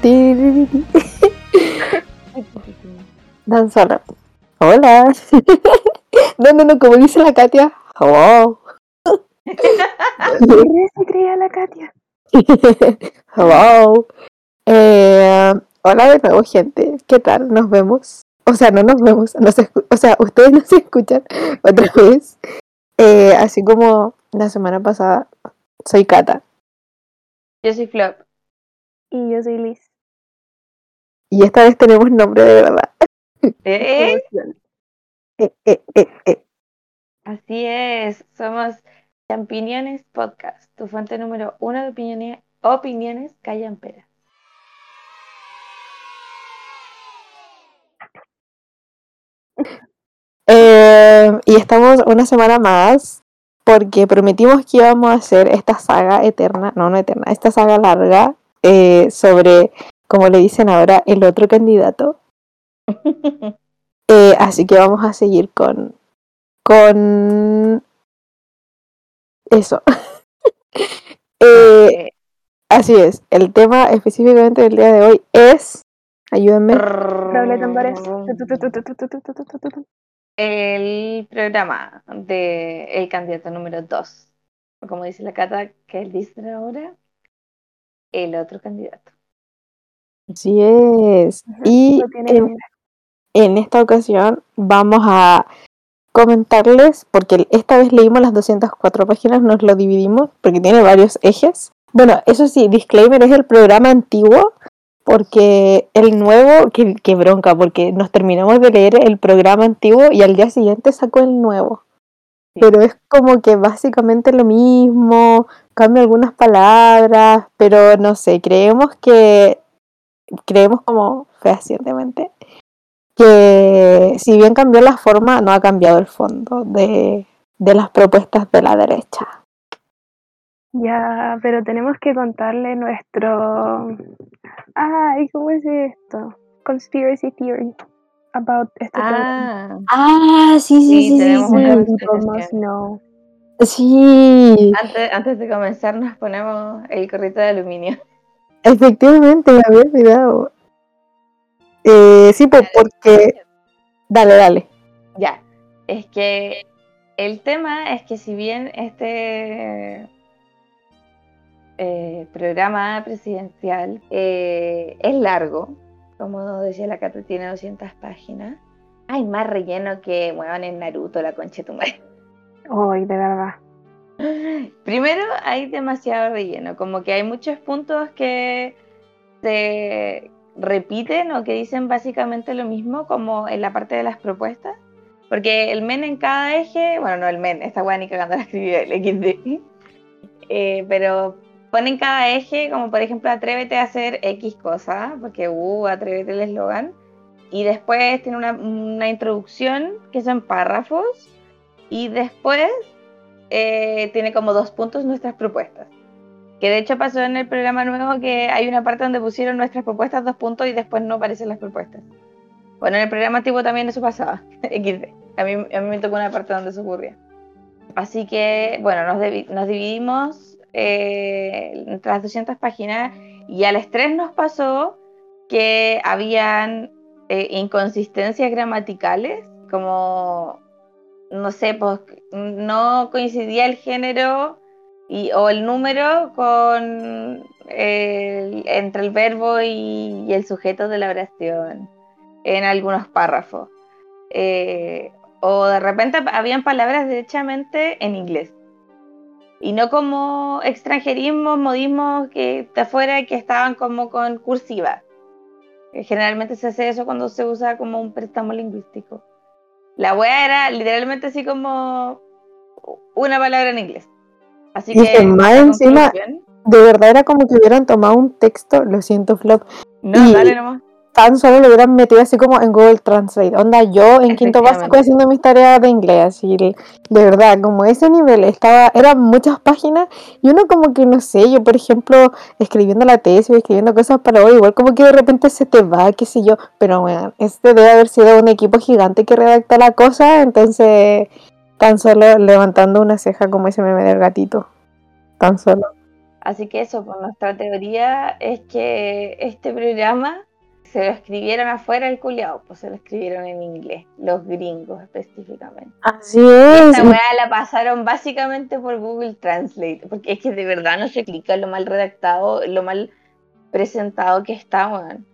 Dan. Hola. No, no, no, como dice la Katia. Hello. se creía la Katia. Hello. Eh, hola de nuevo, gente. ¿Qué tal? Nos vemos. O sea, no nos vemos. Nos o sea, ustedes nos escuchan otra vez. Eh, así como la semana pasada. Soy Kata. Yo soy Flop. Y yo soy Liz. Y esta vez tenemos nombre de verdad. ¿Eh? Eh, eh, eh. Así es, somos Champiñones Podcast, tu fuente número uno de opiniones, opiniones callamperas. Y estamos una semana más porque prometimos que íbamos a hacer esta saga eterna, no, no eterna, esta saga larga sobre, como le dicen ahora, el otro candidato. así que vamos a seguir con, con eso. así es, el tema específicamente del día de hoy es, ayúdenme. El programa de el candidato número 2, como dice la Cata, que él dice ahora, el otro candidato así es. Y en- esta ocasión vamos a comentarles, porque esta vez leímos las 204 páginas, nos lo dividimos, porque tiene varios ejes. Bueno, eso sí, disclaimer, es el programa antiguo, porque el nuevo, que, que bronca, porque nos terminamos de leer el programa antiguo y al día siguiente sacó el nuevo. Sí. Pero es como que básicamente lo mismo, cambia algunas palabras, pero no sé, creemos que, creemos como fehacientemente que si bien cambió la forma, no ha cambiado el fondo de, de las propuestas de la derecha. Ya, pero tenemos que contarle nuestro. Ay, ¿cómo es esto? Conspiracy theory about este. Ah, Ah, sí, sí, sí, tenemos una People conspiración. must know. Sí, antes, antes de comenzar nos ponemos el gorrito de aluminio. Efectivamente, me había olvidado. Eh, sí, pues porque... Dale, dale. Ya, es que el tema es que si bien este eh, programa presidencial eh, es largo, como decía la Cata, tiene 200 páginas, hay más relleno que muevan en Naruto, la concha de tu madre. Ay, de verdad. Primero hay demasiado relleno, como que hay muchos puntos que se repiten o que dicen básicamente lo mismo como en la parte de las propuestas. Porque el men en cada eje, bueno, no el men, esta weá ni cagando la escribió el XD. Eh, pero ponen cada eje, como por ejemplo, atrévete a hacer X cosa, porque uh, atrévete el eslogan. Y después tiene una, una introducción que son párrafos. Y después eh, tiene como dos puntos nuestras propuestas. Que de hecho pasó en el programa nuevo que hay una parte donde pusieron nuestras propuestas dos puntos y después no aparecen las propuestas. Bueno, en el programa antiguo también eso pasaba. XD. A mí, a mí me tocó una parte donde eso ocurría. Así que, bueno, nos, nos dividimos eh, las 200 páginas y a las 3 nos pasó que habían eh, inconsistencias gramaticales, como, no sé, pues no coincidía el género y, o el número con el- entre el verbo y, el sujeto de la oración en algunos párrafos. Eh, o de repente habían palabras derechamente en inglés. Y no como extranjerismos, modismos que de afuera que estaban como con cursiva. Que Generalmente se hace eso cuando se usa como un préstamo lingüístico. La wea era literalmente así como una palabra en inglés. Así Y que más encima- De verdad era como que hubieran tomado un texto, lo siento, Flop, No, y- dale nomás. Tan solo lo hubieran metido así como en Google Translate. Onda, yo en quinto básico haciendo mis tareas de inglés, así, de verdad, como ese nivel, estaba, eran muchas páginas y uno como que, no sé, yo por ejemplo, escribiendo la tesis, escribiendo cosas para hoy, igual como que de repente se te va, qué sé yo, pero bueno, este debe haber sido un equipo gigante que redacta la cosa, entonces tan solo levantando una ceja como ese meme del gatito, tan solo. Así que eso, pues nuestra teoría es que este programa se lo escribieron afuera el culiao, pues se lo escribieron en inglés, los gringos específicamente. Así es. Esta weá la pasaron básicamente por Google Translate, porque es que de verdad no se explica lo mal redactado, lo mal presentado que está, weón.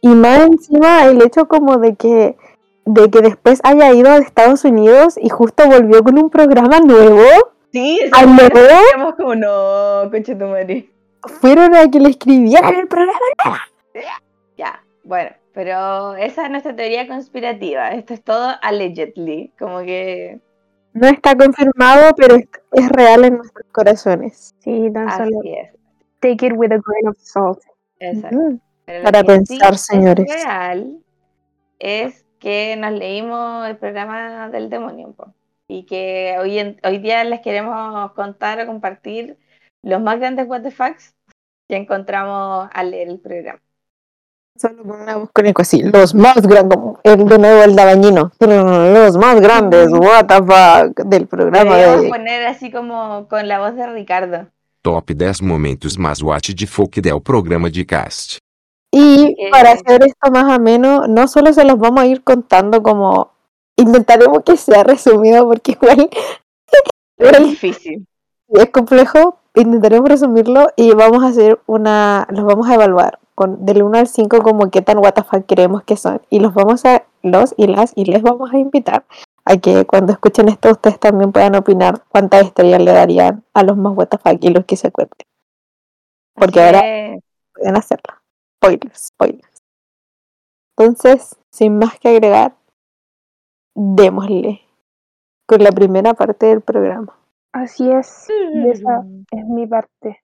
Y más encima el hecho como de que de que después haya ido a Estados Unidos y justo volvió con un programa nuevo. Sí, ¿Al nuevo? Como, no, conche tu madre. Fueron a que le escribieran el programa. Ya, bueno, pero esa es nuestra teoría conspirativa. Esto es todo allegedly, como que No está confirmado, pero es, es real en nuestros corazones. Sí, tan así solo es. take it with a grain of salt. Exacto. Pero lo Para pensar, es señores. real es que nos leímos el programa del demonio po, y que hoy, en- hoy día les queremos contar o compartir los más grandes what the fucks que encontramos al leer el programa. Solo ponemos con eco así. Los más grandes, el de nuevo el dabañino. Los más grandes, what the fuck, del programa de... poner así como con la voz de Ricardo. Top 10 momentos mais what de folk del programa de cast. Y para hacer esto más ameno, no solo se los vamos a ir contando como... Intentaremos que sea resumido porque igual Es difícil. es complejo. Intentaremos resumirlo y vamos a hacer una... Los vamos a evaluar con del 1 al 5 como qué tan what the fuck creemos que son. Y los vamos a... Los y las y les vamos a invitar a que cuando escuchen esto ustedes también puedan opinar cuántas estrellas le darían a los más what the fuck y los que se cuenten. Porque ahora- pueden hacerlo. Spoilers, spoilers. Entonces, sin más que agregar, démosle con la primera parte del programa. Así es. Y esa es mi parte.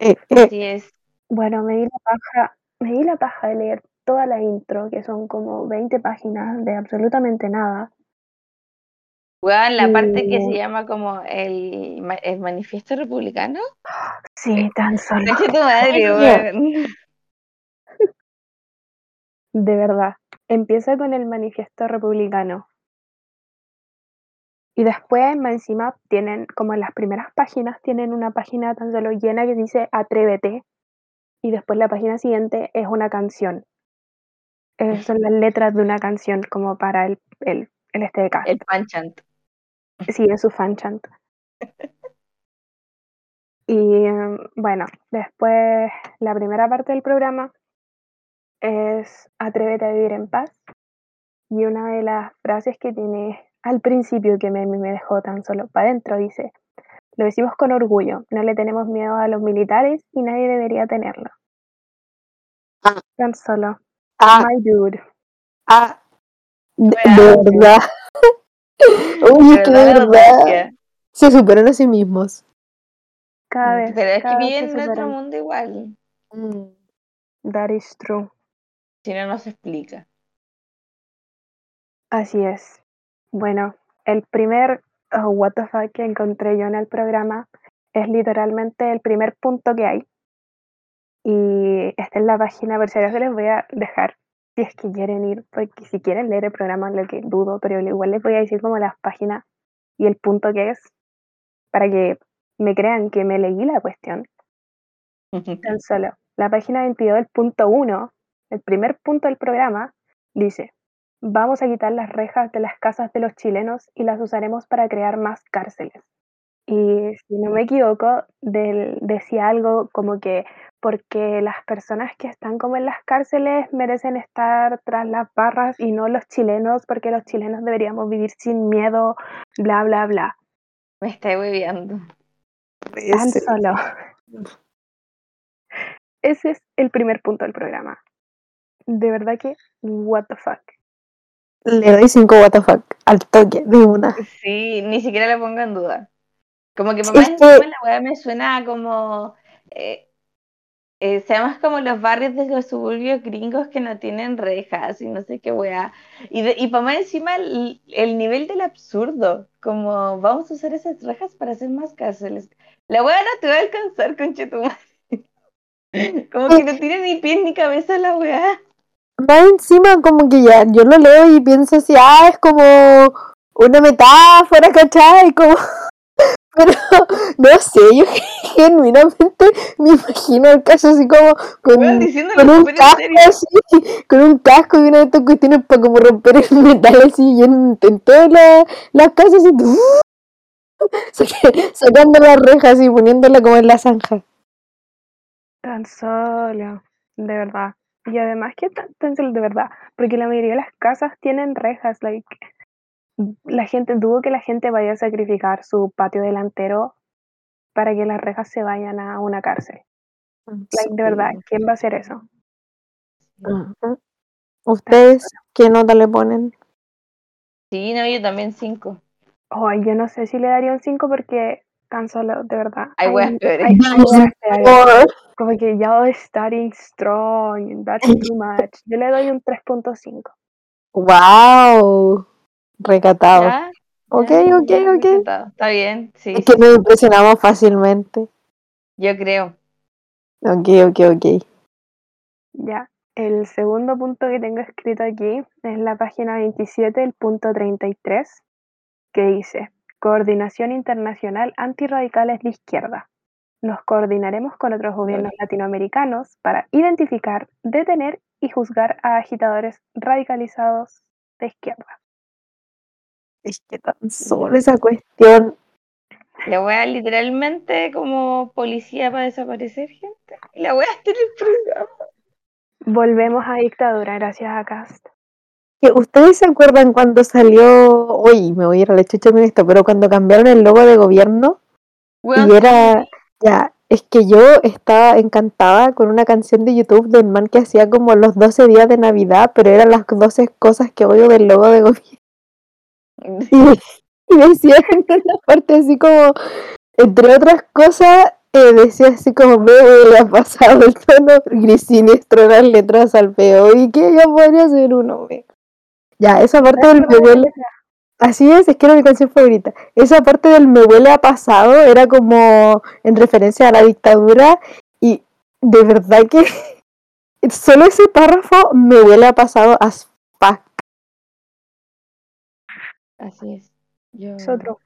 Eh, eh, Así es. Bueno, me di la paja, me di la paja de leer toda la intro, que son como 20 páginas de absolutamente nada. Weón, la parte que se llama como el, ma- el manifiesto republicano. Sí, tan solo. Tu madre, weón. De verdad. Empieza con el manifiesto republicano. Y después, más encima, tienen, como en las primeras páginas, tienen una página tan solo llena que dice Atrévete. Y después la página siguiente es una canción. Son las letras de una canción como para el, el, el este de cast. El panchant. Sí, es su fan chant. Y em, bueno, después la primera parte del programa es Atrévete a vivir en paz. Y una de las frases que tiene al principio que me, me dejó tan solo para adentro dice, lo decimos con orgullo, no le tenemos miedo a los militares y nadie debería tenerlo. Ah. Tan solo, ah, my dude. ah, de, verdad. Uy, de Verdad, se superan a sí mismos. Cada vez. Pero es que viven en otro superan. mundo igual. That is true. Si no, no se explica. Así es. Bueno, el primer oh, what the fuck que encontré yo en el programa es literalmente el primer punto que hay. Y está en la página, por si acaso les voy a dejar, si es que quieren ir, porque si quieren leer el programa, lo que dudo, pero igual les voy a decir como las páginas y el punto que es, para que me crean que me leí la cuestión. Tan solo. La página 22, el punto 1, el primer punto del programa, dice, vamos a quitar las rejas de las casas de los chilenos y las usaremos para crear más cárceles. Y si no me equivoco, del- decía algo como que porque las personas que están como en las cárceles merecen estar tras las barras y no los chilenos, porque los chilenos deberíamos vivir sin miedo, bla, bla, bla. Me estoy hueveando. Tan Ese- solo. Ese es el primer punto del programa. De verdad que, what the fuck. Le doy 5 what the fuck al toque de una. Sí, ni siquiera lo pongo en duda. Como que Es mamá que- encima la weá me suena como. Eh, eh, se llama como los barrios de los suburbios gringos que no tienen rejas y no sé qué weá. Y, de- y más encima el, el nivel del absurdo. Como vamos a usar esas rejas para hacer más cárceles. La weá no te va a alcanzar, conchetumare. Como que no tiene ni pies ni cabeza la weá. Más encima como que ya, yo lo leo y pienso así, ah, es como una metáfora, ¿cachai? Como... Pero, no sé, yo genuinamente me imagino el caso así como con, con un casco así, con un casco y una de estas cuestiones para como romper el metal así y en, en todas la- las casas así, saca- sacando la reja así, poniéndola como en la zanja. Tan solo, de verdad. Y además que tan, tan solo de verdad, porque la mayoría de las casas tienen rejas, like, la gente, dudo que la gente vaya a sacrificar su patio delantero para que las rejas se vayan a una cárcel. Like, de verdad, ¿quién va a hacer eso? ¿Ustedes qué nota le ponen? Sí, no, yo también cinco. Ay, yo no sé si le daría un 5 porque tan solo, de verdad. Peores. Por- Como que ya starting strong, that's too much. Yo le doy un 3.5. ¡Wow! Recatado. ¿Ya? Ok, Ya, ok, ya, ok. Está bien, sí, Es que nos impresionamos fácilmente. yo creo. Ok, ok, ok. Ya, el segundo punto que tengo escrito aquí es la página 27, el punto 33, que dice, Coordinación Internacional Antirradicales de Izquierda. Nos coordinaremos con otros gobiernos latinoamericanos para identificar, detener y juzgar a agitadores radicalizados de izquierda. Es que tan solo esa cuestión. La wea literalmente como policía para desaparecer gente. La wea está en el programa. Volvemos a dictadura gracias a Cast. ¿Ustedes se acuerdan cuando salió, hoy me voy a ir a la chucha con esto, pero cuando cambiaron el logo de gobierno y era, ya, es que yo estaba encantada con una canción de YouTube del man que hacía como los 12 días de Navidad, pero eran las 12 cosas que odio del logo de gobierno. Y, y decía en una parte así como, entre otras cosas, eh, decía así como me huele a pasado el tono gris siniestro, las letras al peor y que ya podría ser uno. Ya, esa parte del me huele, así es, es que era mi canción favorita. Esa parte del me huele a pasado era como en referencia a la dictadura y de verdad que solo ese párrafo me huele a pasado as fuck. Así es. Yo... Es otro.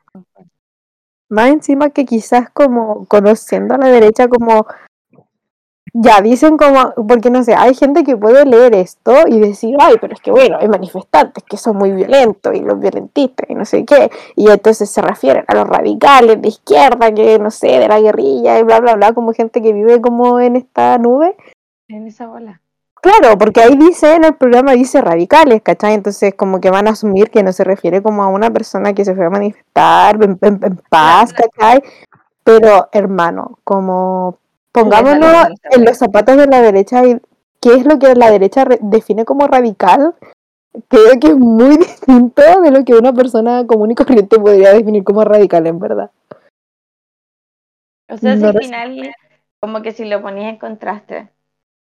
Más encima que quizás como conociendo a la derecha como ya dicen como, porque no sé, hay gente que puede leer esto y decir, ay, pero es que bueno, hay manifestantes que son muy violentos y los violentistas y no sé qué, y entonces se refieren a los radicales de izquierda, que no sé, de la guerrilla y bla, bla, bla, como gente que vive como en esta nube. En esa bola. Claro, porque ahí dice, en el programa dice radicales, ¿cachai? Entonces como que van a asumir que no se refiere como a una persona que se fue a manifestar en, en- en paz, ¿cachai? Pero hermano, como pongámonos en los zapatos de la derecha y qué es lo que la derecha re- define como radical, creo que es muy distinto de lo que una persona común y corriente podría definir como radical, en verdad. O sea, si No al final, como que si lo ponías en contraste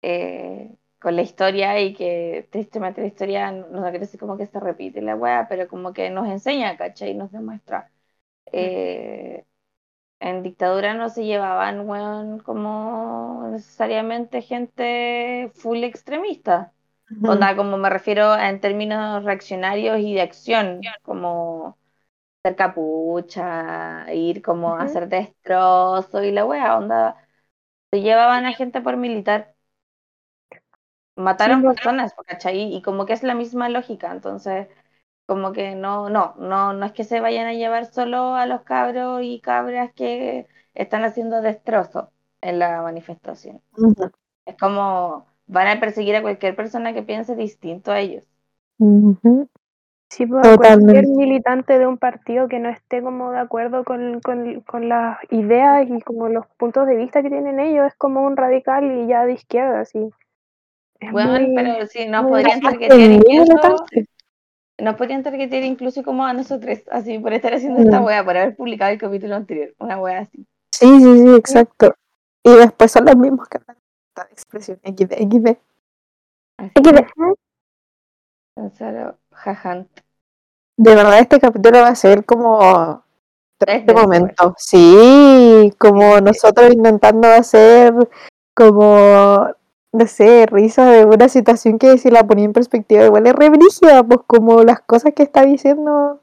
eh, con la historia y que tristemente la historia no no crece como que se repite la weá, pero como que nos enseña, ¿cachai? Nos demuestra. Eh, en dictadura no se llevaban, weón, como necesariamente gente full extremista. Onda, como me refiero en términos reaccionarios y de acción, como hacer capucha, ir como a hacer destrozos y la wea, onda, se llevaban a gente por militar. Mataron Sí, pues. personas, ¿cachai? Y como que es la misma lógica, entonces, como que no, no, no, no es que se vayan a llevar solo a los cabros y cabras que están haciendo destrozos en la manifestación. Es como van a perseguir a cualquier persona que piense distinto a ellos. Sí, pues cualquier militante de un partido que no esté como de acuerdo con, con, con las ideas y como los puntos de vista que tienen ellos, es como un radical y ya de izquierda, sí. Es Bueno, muy- pero si muy podrían el incluso, militante. Nos podrían targetear incluso como a nosotros, así por estar haciendo esta Mm. wea, por haber publicado el capítulo anterior, una wea así. Sí, sí, sí, exacto. Y después son los mismos que esta expresión XD, XD. Solo jajant. De verdad este capítulo va a ser como Es este momento. Sí, como nosotros intentando hacer como, no sé, risa de una situación que si la ponía en perspectiva igual es re brígida, pues como las cosas que está diciendo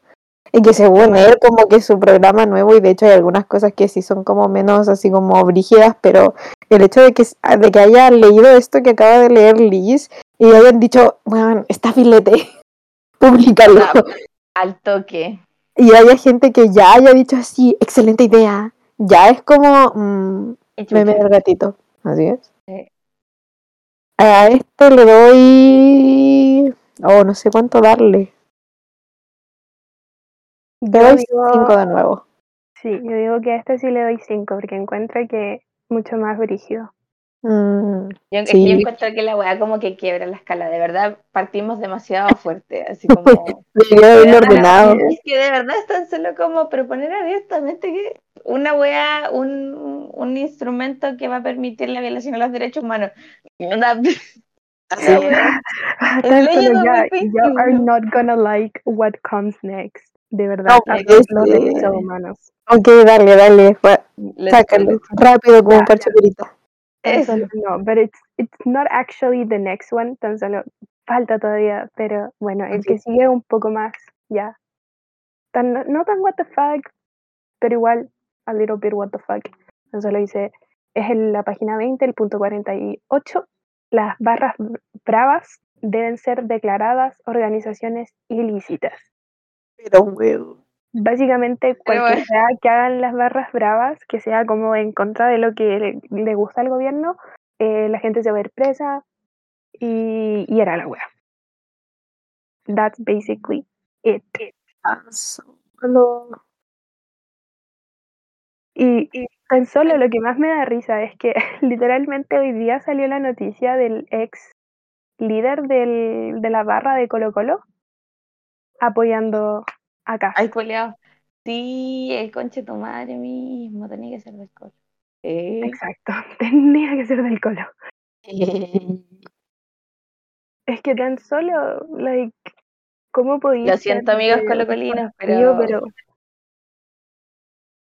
Y que según él, como que su programa nuevo, y de hecho hay algunas cosas que sí son como menos así como brígidas, pero el hecho de que, de que haya leído esto que acaba de leer Liz y hayan dicho, bueno, está filete, públicalo. Al toque. Y haya gente que ya haya dicho así, excelente idea, ya es como mm, meme del gatito. Así es. Sí. A este le doy. Oh, no sé cuánto darle. Le doy digo- 5 de nuevo. Sí, yo digo que a este sí le doy 5 porque encuentro que mucho más brígido. Mm, Yo, es Sí. yo encuentro que la weá como que quiebra la escala, de verdad partimos demasiado fuerte, así como... haberlo de verdad, ordenado. Es que de verdad es tan solo como proponer abiertamente que una weá, un, un instrumento que va a permitir la violación de los derechos humanos. Una- Así es. 2021. you are not gonna like what comes next. De verdad, No, a porque los sí. derechos humanos. Ok, dale, dale. Sácalo. Rápido como un. Tan Eso. no, but it's, it's not actually the next one, tan solo falta todavía, pero bueno, el que sigue un poco más, ya. Tan, no tan what the fuck, pero igual a little bit what the fuck. Tan solo dice, es en la página 20, el punto 48, las barras br- bravas deben ser declaradas organizaciones ilícitas. Pero, weón. Básicamente, cualquier bueno. sea que hagan las barras bravas, que sea como en contra de lo que le, le gusta al gobierno, eh, la gente se va a ir presa y, y era la wea. That's basically it. Solo. Y, y tan solo lo que más me da risa es que literalmente hoy día salió la noticia del ex líder del, de la barra de Colo Colo apoyando a Cast. Ay, culiao. Sí, el conche tu madre mismo, tenía que ser del colo. Eh, Exacto, tenía que ser del Colo. Es que tan solo, like, ¿cómo podía Lo siento, amigos colocolinos, pero... pero...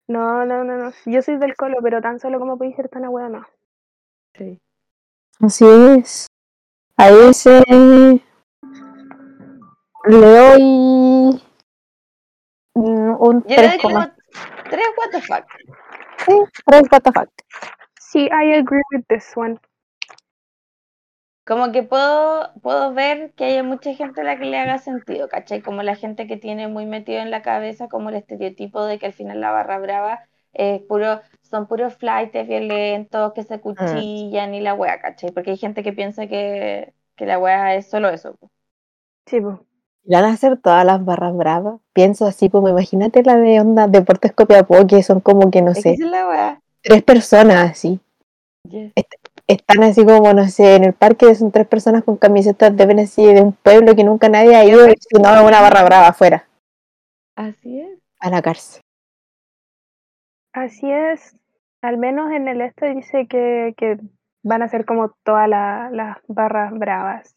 No, no, no, no. Yo soy del Colo, pero tan solo como podéis ser tan ahueonado. Sí. Así es. A ese le doy mm, un Yo le 3, doy como tres what the fuck. sí, 3 what the fuck. Sí, I agree with this one. Como que puedo, puedo ver que hay mucha gente a la que le haga sentido, ¿cachai? Como la gente que tiene muy metido en la cabeza como el estereotipo de que al final la barra brava es puro, son puros flights violentos que se cuchillan y la wea, ¿cachai? Porque hay gente que piensa que, que la wea es solo eso. Sí, pues. ¿Irán a hacer todas las barras bravas? Pienso así como, imagínate la de onda Deportes Copiapó, que son como que, no Es que sé, esa es la wea. tres personas así. Yes. Están así como, no sé, en el parque son tres personas con camisetas de así de un pueblo que nunca nadie ha ido y si no, una barra brava afuera, Así es. a la cárcel. Así es. Al menos en el este dice que, que van a ser como todas la- las barras bravas.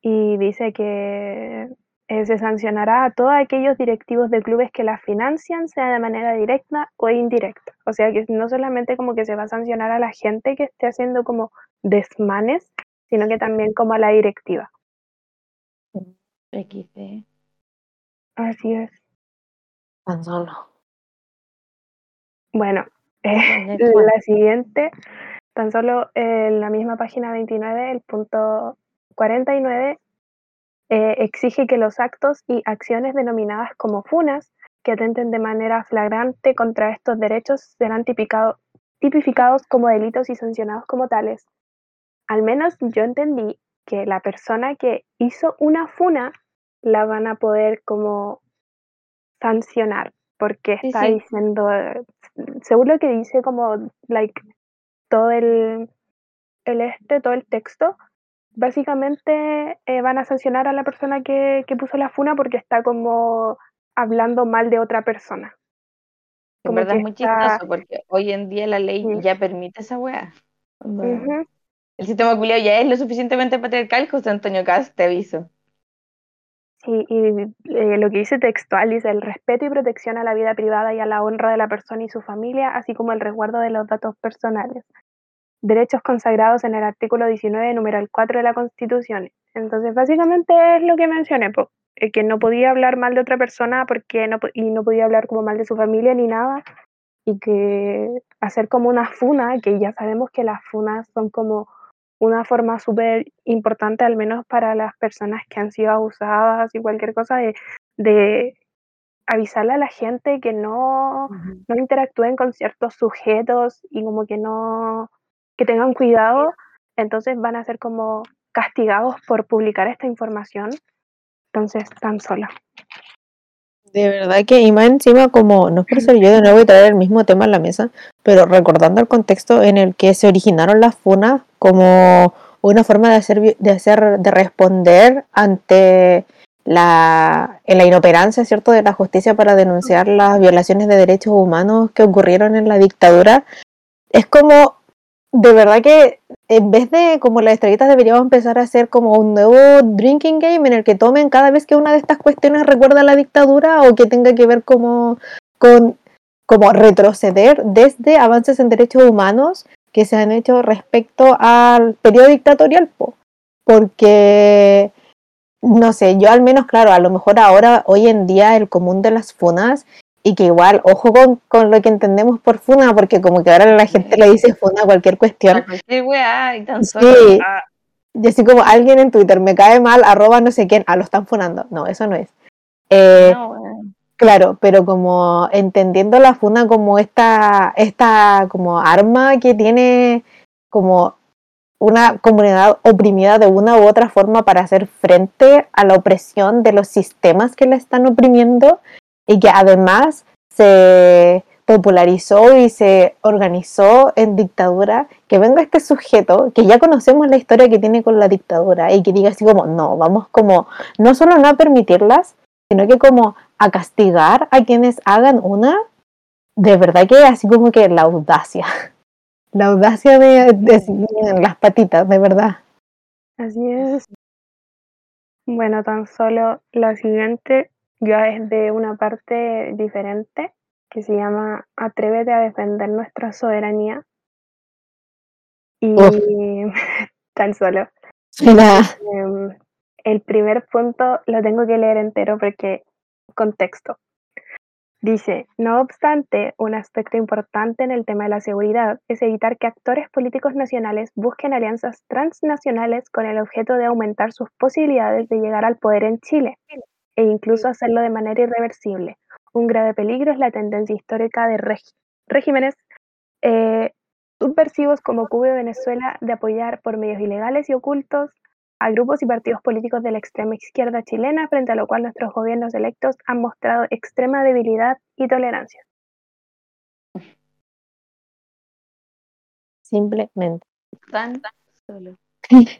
Y dice que eh, se sancionará a todos aquellos directivos de clubes que las financian, sea de manera directa o indirecta. O sea que no solamente como que se va a sancionar a la gente que esté haciendo como desmanes, sino que también como a la directiva. XD. Así es. Tan solo. Bueno, eh, la siguiente, tan solo en la misma página 29, el punto 49, eh, exige que los actos y acciones denominadas como funas que atenten de manera flagrante contra estos derechos serán tipicado- tipificados como delitos y sancionados como tales. Al menos yo entendí que la persona que hizo una funa la van a poder como sancionar porque está sí. diciendo, según lo que dice como like todo el, el este, todo el texto, básicamente eh, van a sancionar a la persona que, que puso la funa porque está como hablando mal de otra persona. En Como verdad que es muy está- chistoso porque hoy en día la ley Sí. ya permite esa Ujú. El sistema culiao ya es lo suficientemente patriarcal, José Antonio Cast, te aviso. Sí, y eh, lo que dice textual dice el respeto y protección a la vida privada y a la honra de la persona y su familia, así como el resguardo de los datos personales. Derechos consagrados en el artículo 19, número 4 de la Constitución. Entonces, básicamente es lo que mencioné, po, eh, que no podía hablar mal de otra persona porque no, y no podía hablar como mal de su familia ni nada, y que hacer como una funa, que ya sabemos que las funas son como una forma súper importante, al menos para las personas que han sido abusadas y cualquier cosa, de, de avisarle a la gente que no, no interactúen con ciertos sujetos y como que no, que tengan cuidado, entonces van a ser como castigados por publicar esta información. Entonces, tan sola. De verdad que, y más encima, como, no es por ser yo de nuevo y traer el mismo tema a la mesa, pero recordando el contexto en el que se originaron las funas como una forma de hacer, de hacer, de responder ante la, en la inoperancia, ¿cierto?, de la justicia para denunciar las violaciones de derechos humanos que ocurrieron en la dictadura, es como, de verdad que en vez de como las estrellitas deberíamos empezar a hacer como un nuevo drinking game en el que tomen cada vez que una de estas cuestiones recuerda la dictadura o que tenga que ver como con como retroceder desde avances en derechos humanos que se han hecho respecto al periodo dictatorial, po. porque no sé, yo al menos, claro, a lo mejor ahora, hoy en día, el común de las funas, y que igual, ojo con, con lo que entendemos por funa, porque como que ahora la gente le dice funa a cualquier cuestión. A cualquier weá y tan Sí. solo. ah, Y así como alguien en Twitter me cae mal, arroba no sé quién, ah, lo están funando. No, eso no es. Eh, no. Claro, pero como entendiendo la funa como esta, esta como arma que tiene como una comunidad oprimida de una u otra forma para hacer frente a la opresión de los sistemas que la están oprimiendo y que además se popularizó y se organizó en dictadura, que venga este sujeto, que ya conocemos la historia que tiene con la dictadura y que diga así como, no, vamos como, no solo no a permitirlas, sino que como a castigar a quienes hagan una, de verdad que así como que la audacia, la audacia de, de- las patitas, de verdad. Así es. Bueno, tan solo la siguiente ya es de una parte diferente que se llama Atrévete a defender nuestra soberanía. Y tan solo. Em, el primer punto lo tengo que leer entero porque contexto. Dice, no obstante, un aspecto importante en el tema de la seguridad es evitar que actores políticos nacionales busquen alianzas transnacionales con el objeto de aumentar sus posibilidades de llegar al poder en Chile e incluso hacerlo de manera irreversible. Un grave peligro es la tendencia histórica de regímenes eh, subversivos como Cuba y Venezuela de apoyar por medios ilegales y ocultos a grupos y partidos políticos de la extrema izquierda chilena, frente a lo cual nuestros gobiernos electos han mostrado extrema debilidad y tolerancia. simplemente. Tan solo.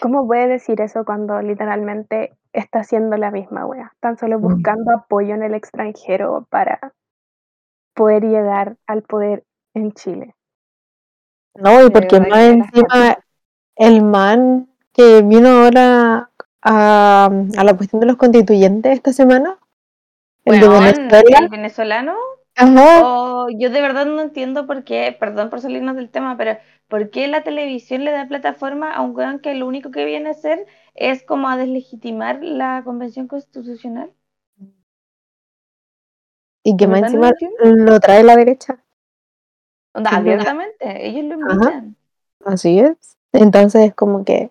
¿Cómo puede decir eso cuando literalmente está haciendo la misma wea? Tan solo Mm. buscando apoyo en el extranjero para poder llegar al poder en Chile. No, y De porque más encima el man que vino ahora a, a la cuestión de los constituyentes esta semana, el de Weón, Venezuela, el venezolano. ajá, Oh, yo de verdad no entiendo por qué, perdón por salirnos del tema, pero ¿por qué la televisión le da plataforma a un weón que lo único que viene a hacer es como a deslegitimar la convención constitucional? y que ¿De más encima lo trae la derecha. Onda, abiertamente, ellos lo invitan. Así es. Entonces es como que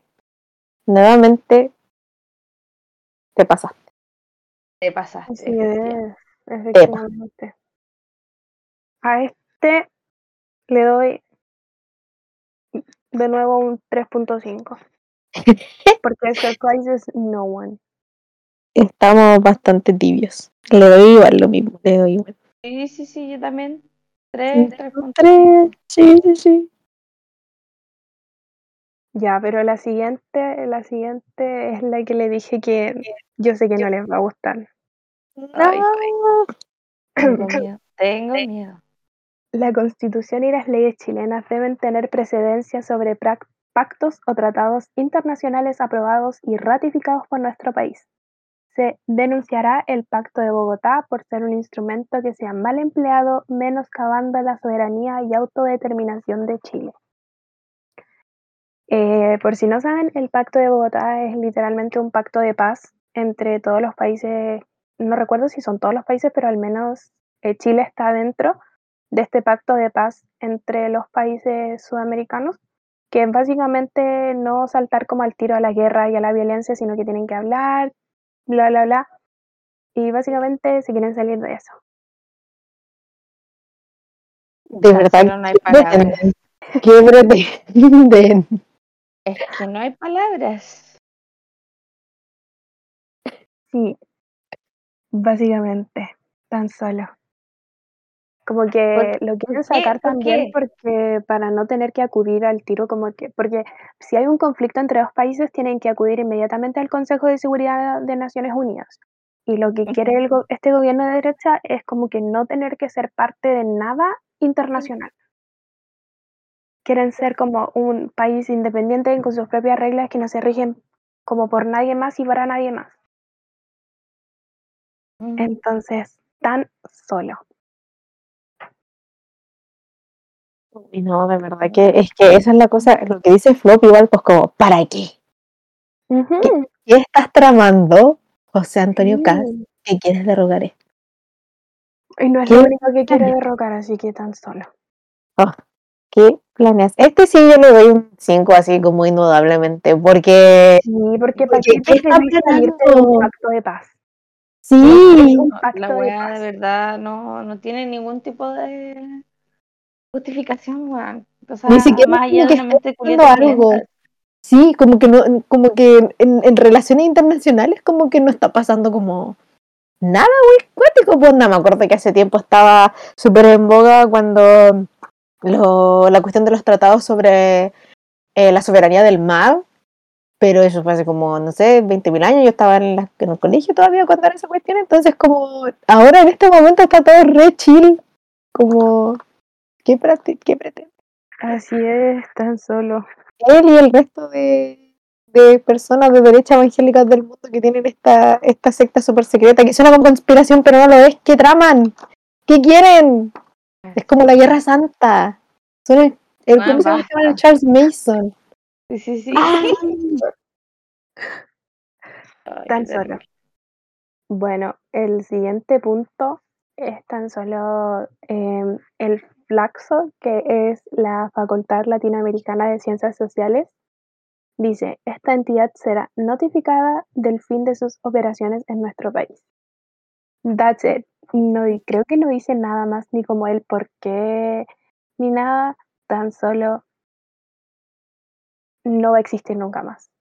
nuevamente te pasa. Te pasaste. Así efectivamente. es, efectivamente. A este le doy de nuevo un 3.5. Porque surprises no one. Estamos bastante tibios. Le doy igual lo mismo, le doy igual. Sí, sí, sí, yo también. Tres, tres. Tres, sí, sí, sí. Ya, pero la siguiente, la siguiente es la que le dije que yo sé que no les va a gustar. Ay, No. Tengo miedo. Tengo miedo. La Constitución y las leyes chilenas deben tener precedencia sobre prac- pactos o tratados internacionales aprobados y ratificados por nuestro país. dice, denunciará el Pacto de Bogotá por ser un instrumento que sea mal empleado, menoscabando la soberanía y autodeterminación de Chile. Eh, por si no saben, el Pacto de Bogotá es literalmente un pacto de paz entre todos los países, no recuerdo si son todos los países, pero al menos eh, Chile está dentro de este pacto de paz entre los países sudamericanos, que es básicamente no saltar como al tiro a la guerra y a la violencia, sino que tienen que hablar, bla, bla, bla. Y básicamente se quieren salir de eso. De verdad, no hay ¿qué palabras. ¿Qué pretenden? Es que no hay palabras. Sí, básicamente, tan solo. Como que ¿Por- lo quieren sacar ¿Por también porque para no tener que acudir al tiro, como que, porque si hay un conflicto entre dos países, tienen que acudir inmediatamente al Consejo de Seguridad de Naciones Unidas. Y lo que quiere el go- este gobierno de derecha es como que no tener que ser parte de nada internacional. Quieren ser como un país independiente con sus propias reglas que no se rigen como por nadie más y para nadie más. Mm. Entonces, tan solo. Y no, de verdad que es que esa es la cosa, lo que dice Flop igual, pues como, ¿para qué? ¿Qué estás tramando, José Antonio sí. Caz, que quieres derrogar esto? Y no es ¿Qué lo único que quiere derrocar, así que tan solo. Oh, ¿Qué planeas? Este sí yo le doy un 5 así como indudablemente, porque Sí, porque ¿para qué ¿qué está preferís salirte de un pacto de paz? sí, un No, pacto la weá de verdad no, no tiene ningún tipo de justificación, weón. O sea, ni siquiera más allá como de que una mente algo. Sí, como que no, como que en, en relaciones internacionales como que no está pasando como nada muy cuático, pues nada, me acuerdo que hace tiempo estaba súper en boga cuando lo- la cuestión de los tratados sobre eh, la soberanía del mar, pero eso fue hace como, no sé, 20.000 años, yo estaba en, la- en el colegio todavía cuando era esa cuestión, entonces como ahora en este momento está todo re chill, como, ¿qué, pretende? Así es, tan solo. él y el resto de, de personas de derecha evangélicas del mundo que tienen esta, esta secta súper secreta, que suena como conspiración, pero no lo es. ¿Qué traman? ¿Qué quieren? Es como la Guerra Santa. Son el, el, Ah, ¿Cómo se llama? Charles Mason. Sí, sí, sí. Ay, Tan solo. Bueno, el siguiente punto es tan solo em, el Flaxo, que es la Facultad Latinoamericana de Ciencias Sociales. Dice, esta entidad será notificada del fin de sus operaciones en nuestro país. That's it. No, creo que no dice nada más ni como el por qué ni nada, tan solo no va a existir nunca más.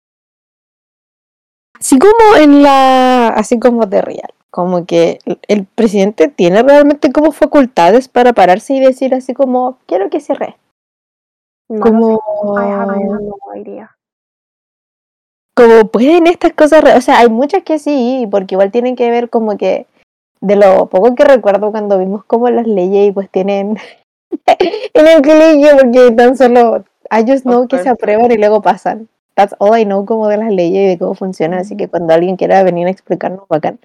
Así como en la. Así como de Real. Como que el- presidente tiene realmente como facultades para pararse y decir así como, quiero que cierre. No Como. no como pueden estas cosas, o sea, hay muchas que sí, porque igual tienen que ver como que de lo poco que recuerdo cuando vimos como las leyes y pues tienen en el colegio porque tan solo I just know que se aprueban y luego pasan. That's all I know como de las leyes y de cómo funcionan, así que cuando alguien quiera venir a explicarnos, bacán.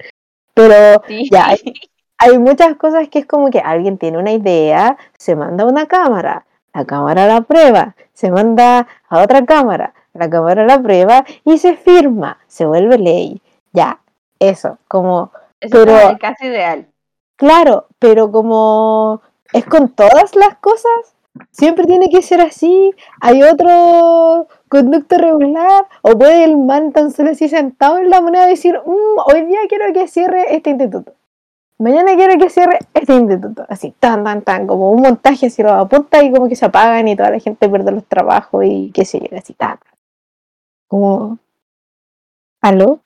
Pero Sí. ya, hay, hay muchas cosas que es como que alguien tiene una idea, se manda a una cámara, la cámara la prueba, se manda a otra cámara, la cámara la prueba y se firma, se vuelve ley. Ya, eso, como, Eso pero- es casi ideal. claro, pero como es con todas las cosas, siempre tiene que ser así, hay otro conducto regular, o puede el man tan solo así sentado en la moneda decir, "Mm, hoy día quiero que cierre este instituto. Mañana quiero que cierre este instituto. Así, tan, tan, tan, como un montaje así lo apunta y como que se apagan y toda la gente pierde los trabajos y qué sé yo, así, tan. Como, ¿aló?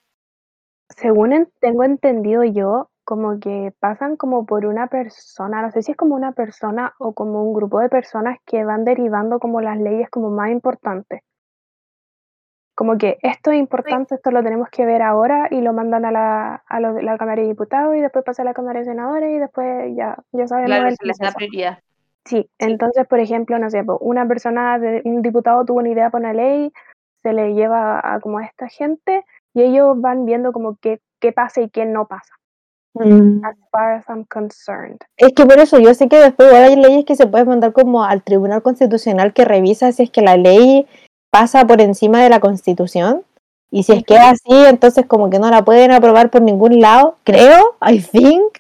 Según en- tengo entendido yo, como que pasan como por una persona, no sé si es como una persona o como un grupo de personas que van derivando como las leyes como más importantes. Como que esto es importante, esto lo tenemos que ver ahora y lo mandan a la, a lo- la Cámara de Diputados y después pasa a la Cámara de Senadores y después ya, ya sabemos Claro, el se les da prioridad. Sí, entonces, por ejemplo, no sé, po, una persona, de, un diputado tuvo una idea para una ley, se le lleva a como a esta gente y ellos van viendo como qué, qué pasa y qué no pasa, Mm. as far as I'm concerned. Es que por eso yo sé que después igual hay leyes que se pueden mandar como al Tribunal Constitucional que revisa si es que la ley pasa por encima de la Constitución. Y si es que es así, entonces como que no la pueden aprobar por ningún lado, creo, I think.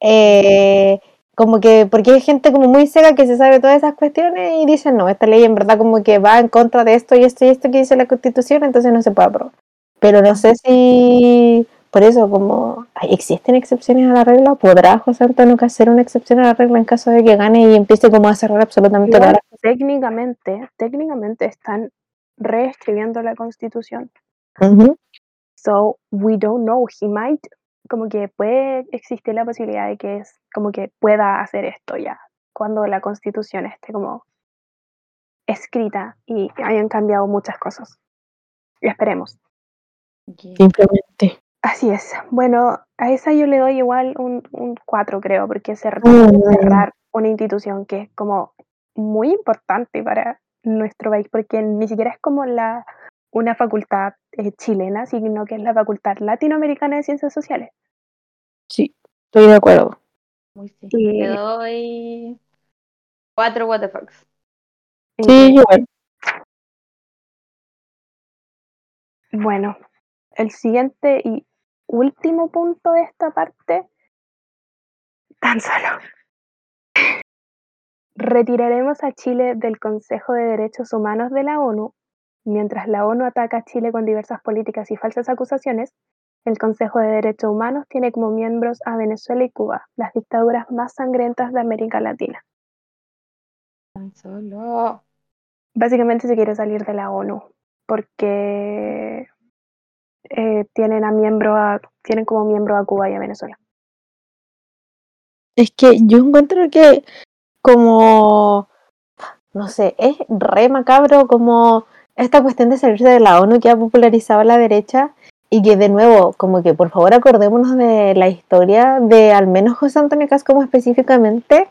Eh, como que, porque hay gente como muy seca que se sabe todas esas cuestiones y dicen, no, esta ley en verdad como que va en contra de esto y esto y esto que dice la Constitución, entonces no se puede aprobar. Pero no sé si, por eso, como existen excepciones a la regla, ¿podrá José Antonio hacer una excepción a la regla en caso de que gane y empiece como a cerrar absolutamente todas las técnicamente, técnicamente están reescribiendo la constitución. Ujú. So we don't know. He might, como que puede existir la posibilidad de que es como que pueda hacer esto ya cuando la constitución esté como escrita y hayan cambiado muchas cosas. Y esperemos. Yeah. Simplemente. Así es. Bueno, a esa yo le doy igual un, un 4, creo, porque se Mm. cerrar una institución que es como muy importante para nuestro país, porque ni siquiera es como la una facultad eh, chilena, sino que es la facultad latinoamericana de ciencias sociales. Sí, estoy de acuerdo. Muy sí. Y- Le doy cuatro what the fucks. Sí, igual. Bueno, el siguiente y último punto de esta parte, tan solo. Retiraremos a Chile del Consejo de Derechos Humanos de la ONU. Mientras la ONU ataca a Chile con diversas políticas y falsas acusaciones, el Consejo de Derechos Humanos tiene como miembros a Venezuela y Cuba, las dictaduras más sangrientas de América Latina. Tan solo. Básicamente se quiere salir de la ONU porque eh, tienen a miembro a, tienen como miembro a Cuba y a Venezuela. Es que yo encuentro que como, no sé, es re macabro como esta cuestión de salirse de la ONU que ha popularizado la derecha y que de nuevo, como que por favor acordémonos de la historia de al menos José Antonio Caz como específicamente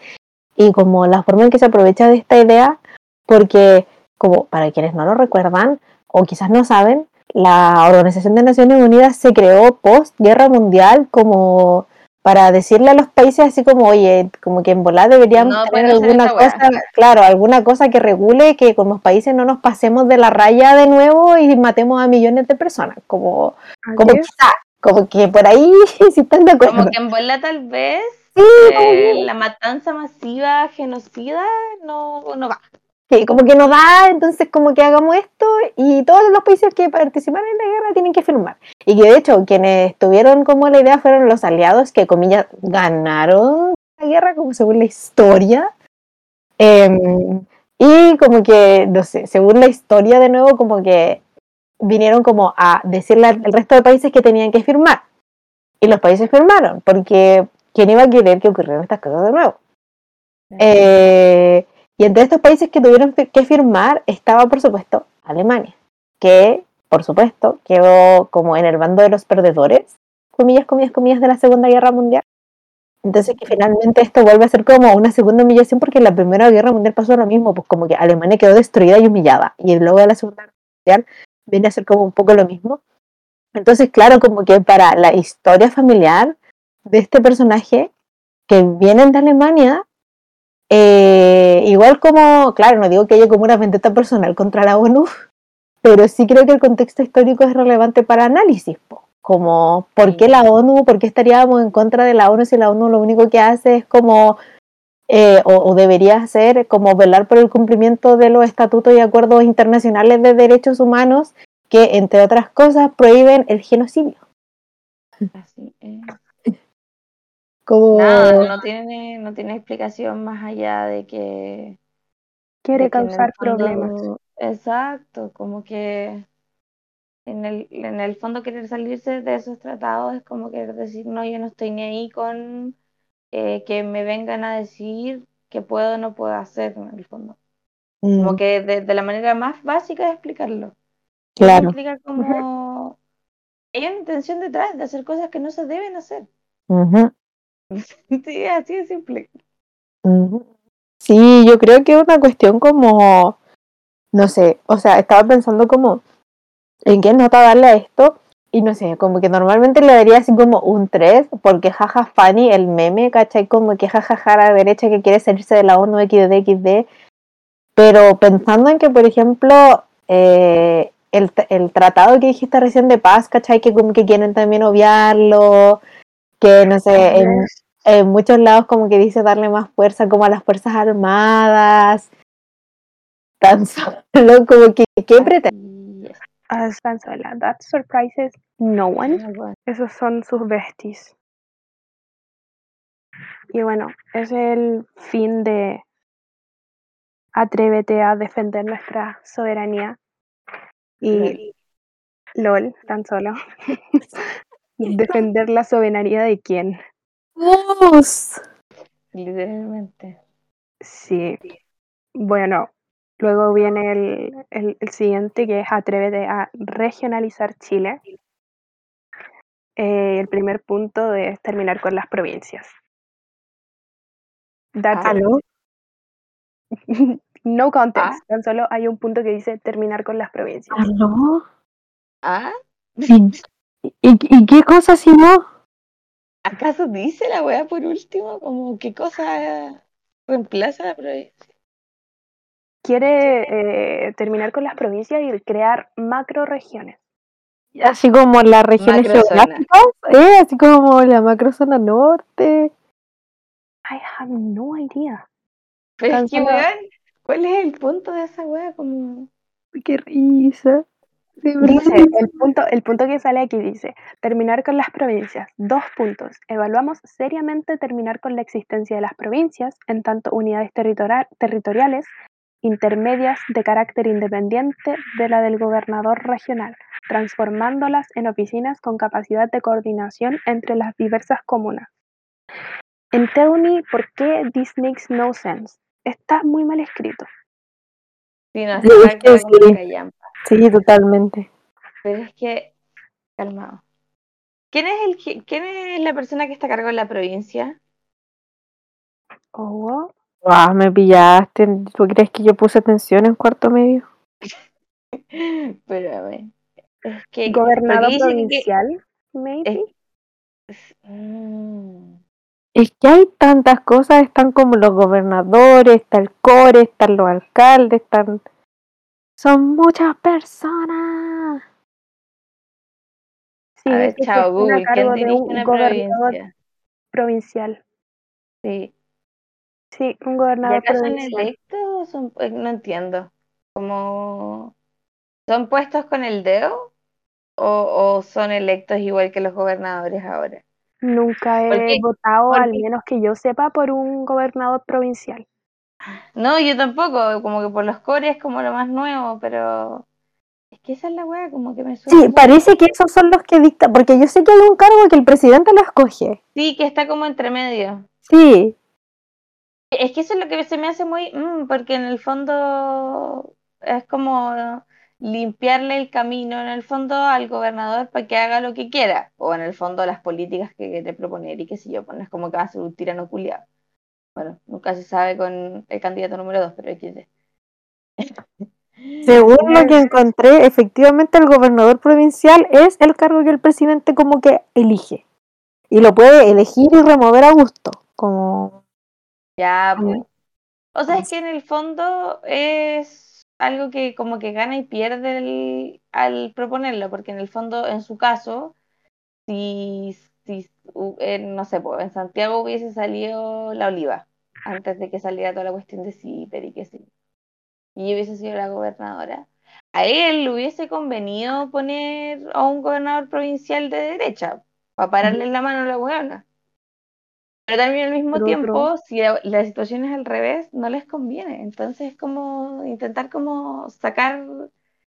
y como la forma en que se aprovecha de esta idea, porque como para quienes no lo recuerdan o quizás no saben, la Organización de Naciones Unidas se creó post Guerra Mundial como para decirle a los países así como, oye, como que en volar deberíamos No tener alguna cosa, claro, alguna cosa que regule que como países no nos pasemos de la raya de nuevo y matemos a millones de personas, como, como quizá, como que por ahí si están de acuerdo. Como que en bola tal vez Sí, eh, la matanza masiva, genocida, no, no va. Sí, como que no da, entonces como que hagamos esto y todos los países que participan en la guerra tienen que firmar. Y que de hecho quienes tuvieron como la idea fueron los aliados que, comillas, ganaron la guerra, como según la historia. Em, y como que, no sé, según la historia de nuevo, como que vinieron como a decirle al al resto de países que tenían que firmar. Y los países firmaron, porque ¿quién iba a querer que ocurrieran estas cosas de nuevo? Eh, y entre estos países que tuvieron que firmar estaba, por supuesto, Alemania, que, por supuesto, quedó como en el bando de los perdedores, comillas, comillas, comillas, de la Segunda Guerra Mundial. Entonces, que finalmente esto vuelve a ser como una segunda humillación, porque en la Primera Guerra Mundial pasó lo mismo, pues como que Alemania quedó destruida y humillada, y luego de la Segunda Guerra Mundial viene a ser como un poco lo mismo. Entonces, claro, como que para la historia familiar de este personaje, que vienen de Alemania, eh, igual como, claro, no digo que haya como una vendetta personal contra la ONU, pero sí creo que el contexto histórico es relevante para análisis, po. como por qué la ONU, por qué estaríamos en contra de la ONU si la ONU lo único que hace es como, eh, o, o debería hacer, como velar por el cumplimiento de los estatutos y acuerdos internacionales de derechos humanos que, entre otras cosas, prohíben el genocidio. Así es. Como... Nada, no tiene, no tiene explicación más allá de que Quiere de que causar fondo- problemas. Exacto, como que en el, en el fondo querer salirse de esos tratados es como querer decir, no, yo no estoy ni ahí con eh, que me vengan a decir que puedo o no puedo hacer en el fondo. Mm, Como que de, de la manera más básica de explicarlo. claro. Explicar como hay una intención detrás de hacer cosas que no se deben hacer. Ujú. Sí, así de simple. Sí, yo creo que es una cuestión como, no sé, o sea, estaba pensando como en qué nota darle a esto, y no sé, como que normalmente le daría así como un 3, porque jaja funny, el meme, ¿cachai? Como que jajaja a la derecha que quiere salirse de la ONU XD, XD. Pero pensando en que, por ejemplo, eh, el, el, tratado que dijiste recién de paz, ¿cachai? Que como que quieren también obviarlo, que no sé, en, en muchos lados como que dice darle más fuerza como a las Fuerzas Armadas. Tan solo como que, ¿qué pretende? As tan sola, that surprises no one. Esos son sus besties. Y bueno, es el fin de Atrévete a defender nuestra soberanía. Y LOL, tan solo. defender la soberanía de quién. Vos. Literalmente. Sí. Bueno, luego viene el, el, el, siguiente que es Atrévete a regionalizar Chile. Eh, el primer punto es terminar con las provincias. That's ¿Aló? no context, ah. tan solo hay un punto que dice terminar con las provincias. ¿Aló? ¿Ah? ¿Y, y qué cosa si no? ¿Acaso dice la weá por último? Como qué cosa reemplaza la provincia. Quiere eh, terminar con las provincias y crear macroregiones. Así como las regiones geográficas, ¿eh? así como la macrozona norte. I have no idea. Pero es que, weón, ¿cuál es el punto de esa weá? Como... Qué risa. Dice, el punto, el punto que sale aquí dice, terminar con las provincias. Dos puntos. Evaluamos seriamente terminar con la existencia de las provincias, en tanto unidades territorial- territoriales intermedias de carácter independiente de la del gobernador regional, transformándolas en oficinas con capacidad de coordinación entre las diversas comunas. En Teuni, ¿por qué this makes no sense? Está muy mal escrito. Sí, no, Sí, sí. Sí, totalmente. Pero es que, calmado. ¿Quién es, el, que- ¿Quién es la persona que está a cargo de la provincia? Oh, Guau, me pillaste. ¿Tú crees que yo puse atención en cuarto medio? Pero a ver. Es que. gobernador que- provincial, maybe. es- mm, Es que hay tantas cosas, están como los gobernadores, está el core, están los alcaldes, están... Son muchas personas. Sí, a ver, chao, Google. ¿Quién dirige un una provincia? provincial. Sí. Sí, un ¿Y gobernador acá son provincial. electos o son.? eh, No entiendo. Como. ¿Son puestos con el dedo? ¿O, o son electos igual que los gobernadores ahora? Nunca he votado, al menos que yo sepa, por un gobernador provincial. No, yo tampoco, como que por los cores es como lo más nuevo, pero es que esa es la wea, como que me suena. Sí, parece que esos son los que dictan, porque yo sé que hay un cargo que el presidente lo escoge. Sí, que está como entre medio. Sí, Es que eso es lo que se me hace muy, mm, porque en el fondo es como limpiarle el camino en el fondo al gobernador para que haga lo que quiera, o en el fondo las políticas que quiere proponer y qué sé yo, pues no es como que va a ser un tirano culiado. Bueno, nunca se sabe con el candidato número dos, pero XD. según lo que encontré, efectivamente el gobernador provincial es el cargo que el presidente como que elige. Y lo puede elegir y remover a gusto. Como... Ya, pues. O sea, es que en el fondo es algo que como que gana y pierde el- al proponerlo, porque en el fondo, en su caso, si, si no sé, en Santiago hubiese salido la oliva, antes de que saliera toda la cuestión de CIPER y que sí, y yo hubiese sido la gobernadora, a él le hubiese convenido poner a un gobernador provincial de derecha, para pararle la mano a la buena. Pero también al mismo tiempo, si la, la situación es al revés, no les conviene. Entonces es como intentar como sacar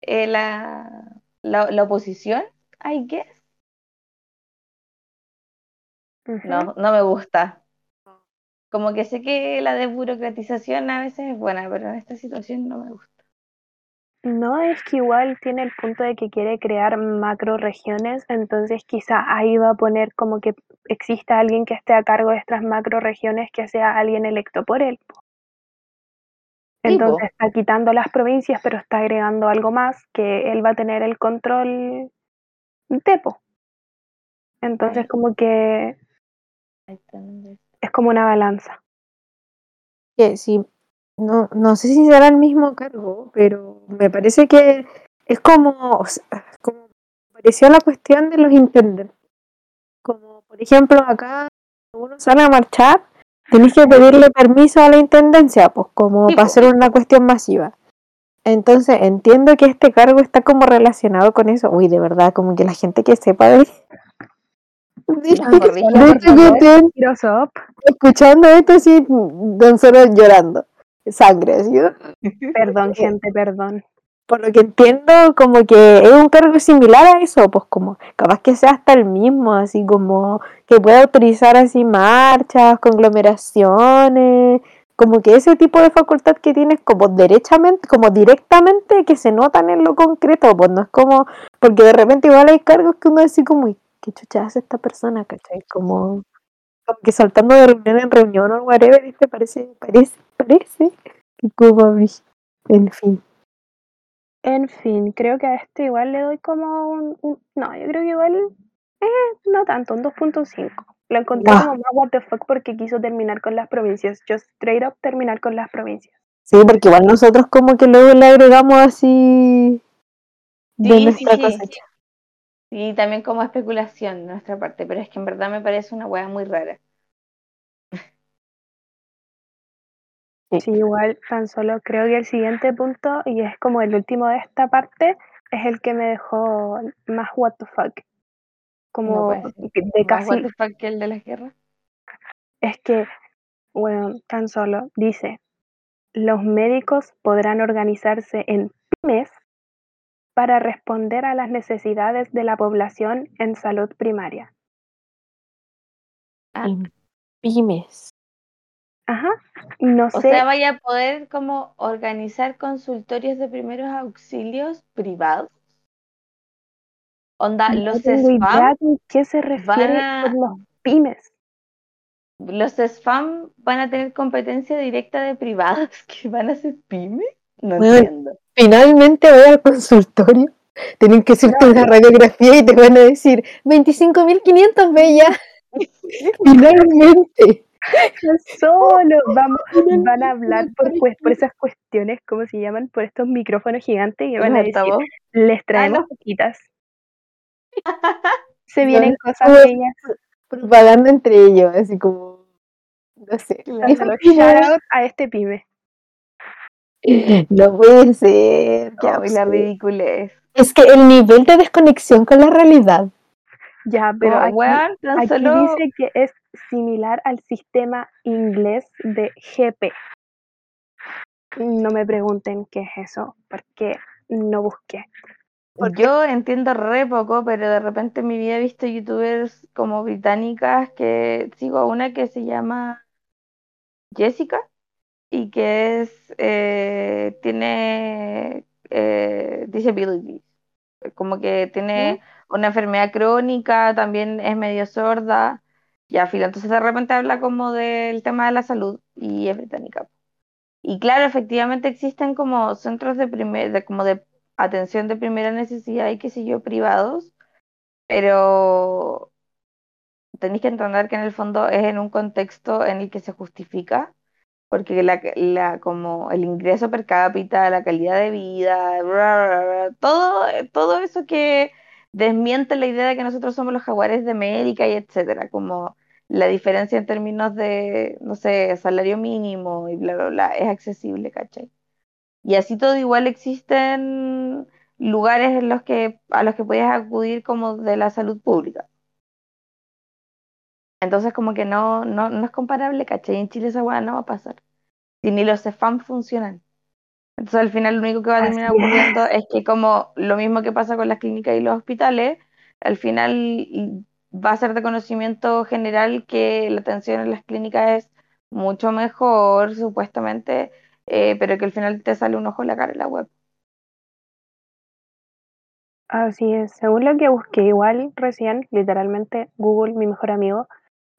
eh, la, la, la oposición, I guess. No, no me gusta. Como que sé que la desburocratización a veces es buena, pero en esta situación no me gusta. No, es que igual tiene el punto de que quiere crear macro regiones, entonces quizá ahí va a poner como que exista alguien que esté a cargo de estas macro regiones que sea alguien electo por él. Entonces está quitando las provincias, pero está agregando algo más, que él va a tener el control Tepo. Entonces como que. Es como una balanza. que sí, no, no sé si será el mismo cargo, pero me parece que es como, o sea, como pareció la cuestión de los intendentes. Como por ejemplo acá cuando uno sale a marchar, tenés que pedirle permiso a la intendencia, pues como Sí, para po. hacer una cuestión masiva. Entonces entiendo que este cargo está como relacionado con eso. Uy, de verdad, como que la gente que sepa de, escuchando esto así, don solo llorando. Sangre, así. Perdón, gente, perdón. Por lo que entiendo, como que es un cargo similar a eso, pues como capaz que sea hasta el mismo, así como que pueda autorizar así marchas, conglomeraciones, como que ese tipo de facultad que tienes como derechamente, como directamente que se notan en lo concreto, pues no es como, porque de repente igual hay cargos que uno así como, "Uy, ¿qué chucha hace esta persona? ¿Cachai? Como, como que saltando de reunión en reunión o whatever, ¿viste? Parece, parece, parece que como, en fin. En fin, creo que a este igual le doy como un... un- no, yo creo que igual... Eh, no tanto, un 2.5. Lo encontré Ah. como más what the fuck porque quiso terminar con las provincias. Just straight up terminar con las provincias. Sí, porque igual nosotros como que luego le agregamos así de Sí, sí, nuestra sí. Y también como especulación de nuestra parte, pero es que en verdad me parece una wea muy rara. Sí, igual tan solo creo que el siguiente punto, y es como el último de esta parte, es el que me dejó más what the fuck. Como de Más casi what the fuck que el de la guerra. Es que, bueno, tan solo dice, los médicos podrán organizarse en pymes para responder a las necesidades de la población en salud primaria. Ah, En pymes. Ajá. No O sé, sea, vaya a poder como organizar consultorios de primeros auxilios privados. Onda, no los tengo idea SFAM, de qué se refiere a- con los pymes. los SFAM van a tener competencia directa de privados que van a ser pymes. No Bueno. entiendo. Finalmente voy al consultorio. Tienen que hacerte una radiografía y te van a decir 25.500 bella. Finalmente. Solo vamos, van a hablar por, pues, por esas cuestiones, ¿cómo se llaman? Por estos micrófonos gigantes y van a decir, les traemos poquitas. Se vienen cosas bellas. Propaganda entre ellos, así como. No sé. A este pyme. No puede ser. qué Ay, la ridiculez. Es que el nivel de desconexión con la realidad. Ya, pero Como, aquí, tan aquí solo dice que es similar al sistema inglés de GP. No me pregunten qué es eso, porque no busqué. Yo entiendo re poco, pero de repente en mi vida he visto youtubers como británicas que sigo a una que se llama Jessica y que es eh, tiene eh, disabilities, como que tiene una enfermedad crónica, también es medio sorda y afila, entonces de repente habla como del tema de la salud y es británica. Y claro, efectivamente existen como centros de primer, de como de atención de primera necesidad y qué sé yo, privados, pero tenéis que entender que en el fondo es en un contexto en el que se justifica, porque la, la, como el ingreso per cápita, la calidad de vida, bla, bla, bla, todo, todo eso que desmiente la idea de que nosotros somos los jaguares de América y etcétera, como la diferencia en términos de, no sé, salario mínimo y bla, bla, bla, es accesible, ¿cachai? Y así todo igual existen lugares en los que, a los que puedes acudir como de la salud pública. Entonces como que no, no, no es comparable, ¿cachai? En Chile esa hueá no va a pasar. Si ni los CEFAM funcionan. Entonces al final lo único que va a terminar es. ocurriendo es que como lo mismo que pasa con las clínicas y los hospitales, al final va a ser de conocimiento general que la atención en las clínicas es mucho mejor, supuestamente, eh, pero que al final te sale un ojo en la cara en la web. Así es, según lo que busqué, igual recién, literalmente, Google, mi mejor amigo,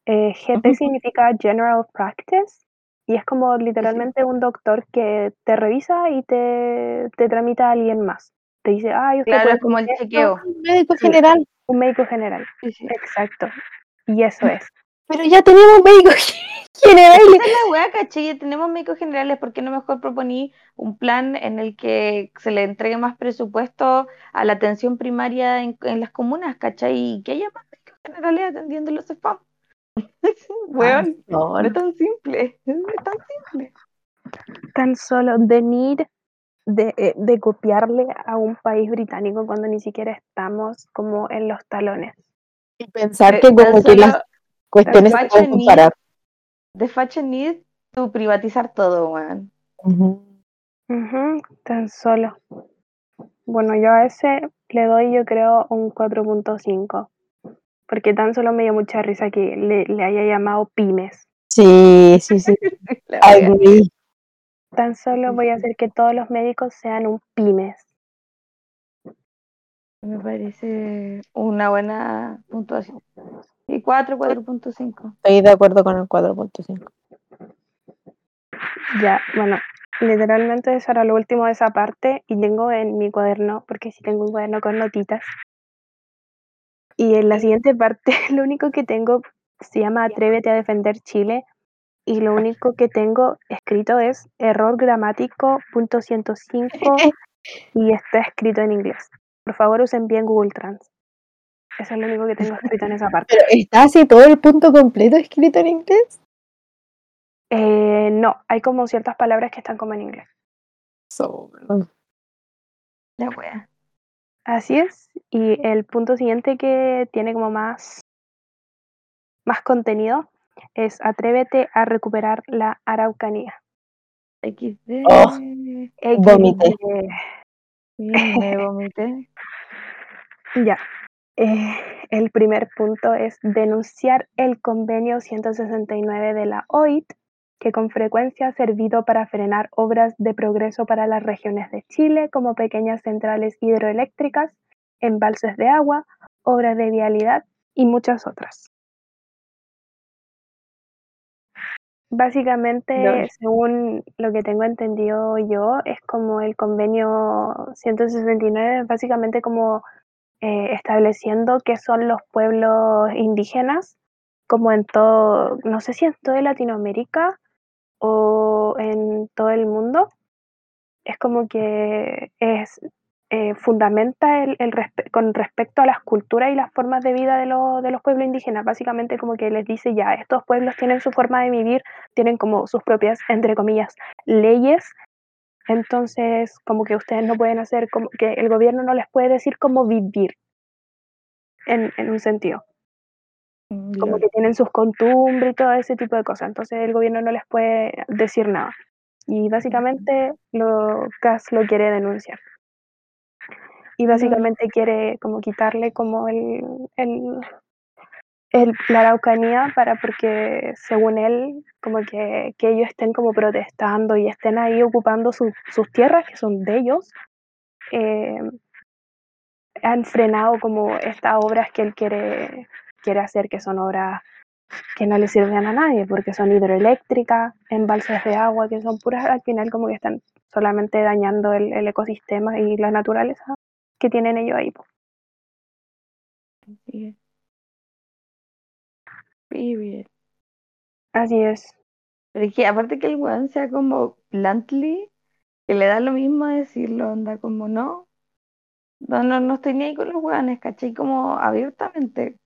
eh, GP significa General Practice y es como literalmente un doctor que te revisa y te, te tramita a alguien más. Te dice, ay, usted Claro, puede es como el tener esto". chequeo. Médico Sí. general. Un médico general, Sí, sí. exacto. Y eso es. Pero ya tenemos médicos generales. Esa es la weá, ¿cachai? Ya Tenemos médicos generales, ¿por qué no mejor proponí un plan en el que se le entregue más presupuesto a la atención primaria en, en las comunas, ¿cachai? Y que haya más médicos generales atendiendo los spam. Weón, no es tan simple, es tan simple. Tan solo venir de, eh, de copiarle a un país británico cuando ni siquiera estamos como en los talones. Y pensar Eh, que como que las cuestiones se pueden Need. comparar. de Fashion Need, tu privatizar todo, weón. Ujú, tan solo. Bueno, yo a ese le doy yo creo un 4.5. Porque tan solo me dio mucha risa que le, le haya llamado pymes. Sí, sí, sí. Tan solo voy a hacer que todos los médicos sean un pymes. Me parece una buena puntuación. Y 4, 4.5. Estoy de acuerdo con el 4.5. Ya, bueno, literalmente eso era lo último de esa parte y tengo en mi cuaderno, porque sí tengo un cuaderno con notitas. Y en la siguiente parte, lo único que tengo se llama Atrévete a defender Chile y lo único que tengo escrito es error gramático punto 105 y está escrito en inglés. Por favor usen bien Google Trans. Eso es lo único que tengo escrito en esa parte. Pero está así todo el punto completo escrito en inglés. Eh, no, hay como ciertas palabras que están como en inglés. So, La wea. Así es. Y el punto siguiente que tiene como más, más contenido es atrévete a recuperar la Araucanía. XD. Oh. XD. Me vomité. Ya. Eh, el primer punto es denunciar el convenio 169 de la OIT, que con frecuencia ha servido para frenar obras de progreso para las regiones de Chile, como pequeñas centrales hidroeléctricas, embalses de agua, obras de vialidad y muchas otras. Básicamente, según lo que tengo entendido yo, es como el convenio 169, es básicamente como eh, estableciendo qué son los pueblos indígenas, como en todo, no sé si en toda Latinoamérica o en todo el mundo. Es como que es eh, fundamenta el, el respe- con respecto a las culturas y las formas de vida de, los de los pueblos indígenas. Básicamente como que les dice ya, estos pueblos tienen su forma de vivir, tienen como sus propias, entre comillas, leyes. Entonces, como que ustedes no pueden hacer, como que el gobierno no les puede decir cómo vivir, en, en un sentido. Como que tienen sus costumbres y todo ese tipo de cosas. Entonces, el gobierno no les puede decir nada. Y básicamente, lo CAS lo quiere denunciar. Y básicamente quiere como quitarle como el, el, el- la Araucanía para porque según él como que, que ellos estén como protestando y estén ahí ocupando su- sus tierras que son de ellos eh, han frenado como estas obras que él quiere quiere hacer que son obras que no le sirven a nadie porque son hidroeléctricas embalses de agua que son puras al final como que están solamente dañando el, el ecosistema y la naturaleza que tienen ellos ahí es. Period. así es Pero es que aparte que el weón sea como bluntly, que le da lo mismo decirlo, anda como no, no, no, no estoy ni ahí con los weones, ¿cachai? Como abiertamente,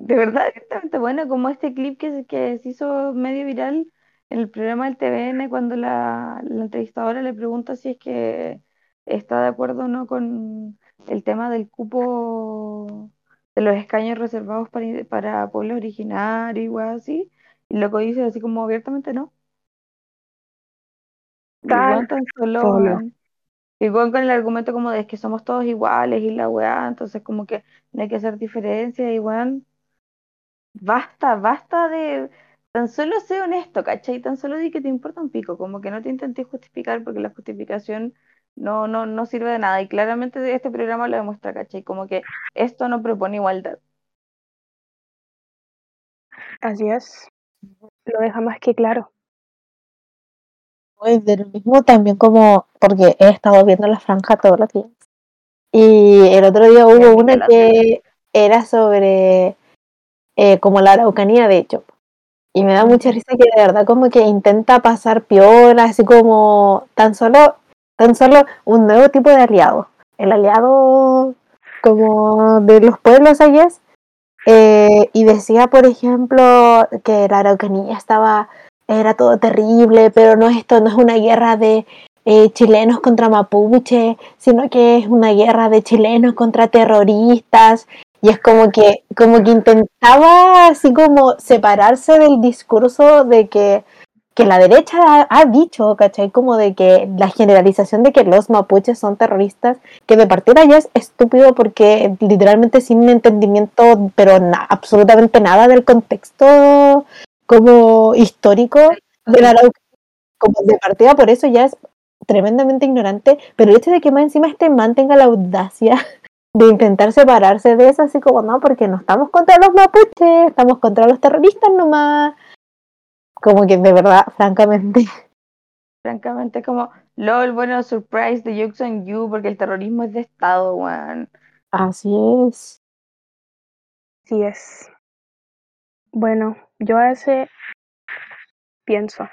de verdad abiertamente, bueno, como este clip que, se- que se hizo medio viral en el programa del TVN cuando la, la entrevistadora le pregunta si es que está de acuerdo o no con el tema del cupo de los escaños reservados para, para pueblos originarios y weas así. Y lo que dice así como abiertamente no. El Tan solo, weón con el argumento como de que somos todos iguales y la weá, entonces como que no hay que hacer diferencias y weón, basta, basta de... Tan solo sé honesto, ¿cachai? Tan solo di que te importa un pico, como que no te intenté justificar porque la justificación no, no, no sirve de nada. Y claramente este programa lo demuestra, ¿cachai? Como que esto no propone igualdad. así es lo deja más que claro Muy de lo mismo también como, porque he estado viendo la franja todos los días. Y el otro día hubo una que era sobre eh, como la Araucanía, de hecho. Y me da mucha risa que de verdad como que intenta pasar piola, así como tan solo, tan solo un nuevo tipo de aliado. El aliado como de los pueblos allá. Eh, y decía, por ejemplo, que la Araucanía estaba, era todo terrible, pero no esto no es una guerra de eh, chilenos contra mapuche, sino que es una guerra de chilenos contra terroristas. Y es como que, como que intentaba así como separarse del discurso de que, que la derecha ha, ha, dicho, ¿cachai? Como de que la generalización de que los mapuches son terroristas, que de partida ya es estúpido porque literalmente sin entendimiento, pero na, absolutamente nada del contexto como histórico de la como de partida por eso ya es tremendamente ignorante, pero el hecho de que más encima este man tenga la audacia de intentar separarse de eso, así como no, porque no estamos contra los mapuches, estamos contra los terroristas nomás. Como que de verdad, francamente. Francamente, como, lol, bueno, surprise de Jokes on You, porque el terrorismo es de Estado, weón. Así es. Así es. Bueno, yo a ese pienso.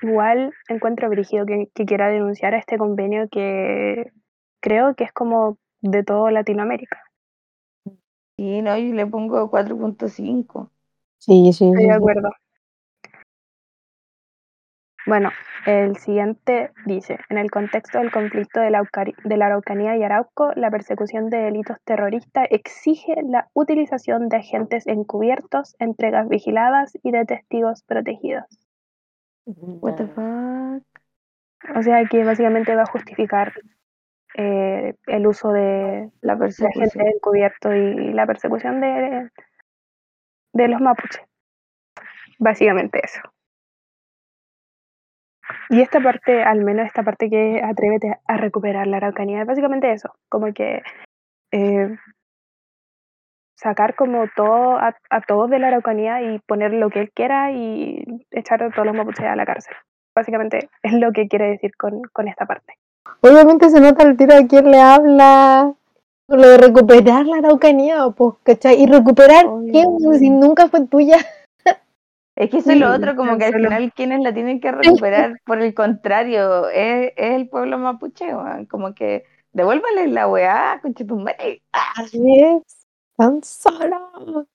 Igual encuentro brígido que, que quiera denunciar a este convenio que creo que es como de todo Latinoamérica. Sí, no, yo le pongo 4.5. Sí, sí. Estoy de acuerdo. Bueno, el siguiente dice, en el contexto del conflicto de la, de la Araucanía y Arauco, la persecución de delitos terroristas exige la utilización de agentes encubiertos, entregas vigiladas y de testigos protegidos. What the fuck? O sea que básicamente va a justificar eh, el uso de la persecución. gente encubierto y la persecución de, de los mapuches. Básicamente eso. Y esta parte, al menos esta parte que atrévete a recuperar la Araucanía, es básicamente eso, como que eh, sacar como todo a, a, todos de la Araucanía y poner lo que él quiera y echar a todos los mapuches a la cárcel. Básicamente es lo que quiere decir con, con esta parte. Obviamente se nota el tiro a quien le habla. Lo de recuperar la Araucanía, pues, ¿cachai? Y recuperar, ¿qué? Si nunca fue tuya. Es que eso es lo otro, como que al final quienes la tienen que recuperar, por el contrario, es, es el pueblo mapuche, weón. como que devuélvale la weá, conchetumare. ¡Ah! Así es, tan solo.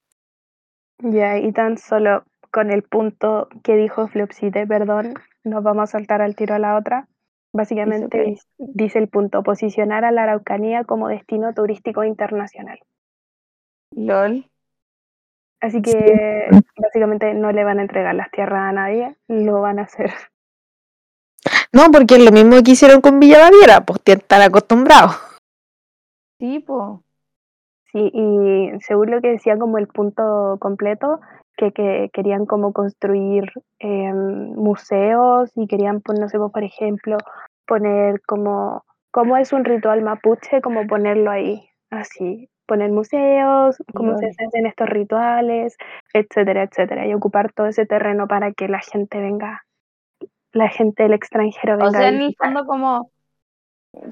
Ya, y tan solo con el punto que dijo Flopsite, perdón, nos vamos a saltar al tiro a la otra. Básicamente dice el punto, posicionar a la Araucanía como destino turístico internacional. LOL. Así que sí. básicamente no le van a entregar las tierras a nadie, lo van a hacer. No, porque es lo mismo que hicieron con Villa Baviera, pues están acostumbrados. Sí, pues. Sí, y según lo que decía como el punto completo, que, que querían como construir eh, museos y querían, pues, no sé, por ejemplo, poner como, como es un ritual mapuche, como ponerlo ahí, así, poner museos, cómo se hacen estos rituales, etcétera, etcétera, y ocupar todo ese terreno para que la gente venga, la gente del extranjero venga O sea, en el fondo como,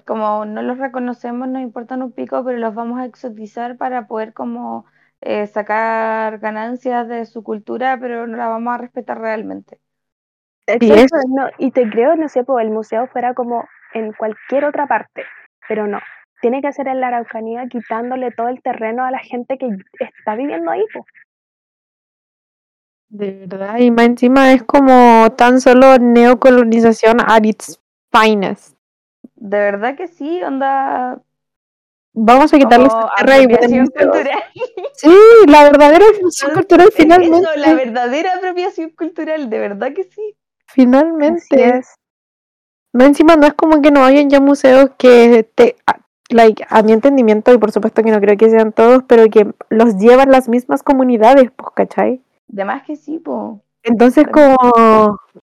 como no los reconocemos, nos importan un pico, pero los vamos a exotizar para poder como eh, sacar ganancias de su cultura, pero no la vamos a respetar realmente. Exacto, no, y te creo, no sé, pues el museo fuera como en cualquier otra parte, pero no, tiene que ser en la Araucanía quitándole todo el terreno a la gente que está viviendo ahí. Pues. De verdad, y más encima es como tan solo neocolonización at its finest. De verdad que sí, onda. Vamos a quitarle esa tierra y cultural. Sí, la verdadera apropiación cultural finalmente. Eso, la verdadera apropiación cultural, de verdad que sí. Finalmente. es. Más encima no es como que no hayan ya museos que te like, a mi entendimiento, y por supuesto que no creo que sean todos, pero que los llevan las mismas comunidades, pues, ¿cachai? De más que sí, po. Entonces como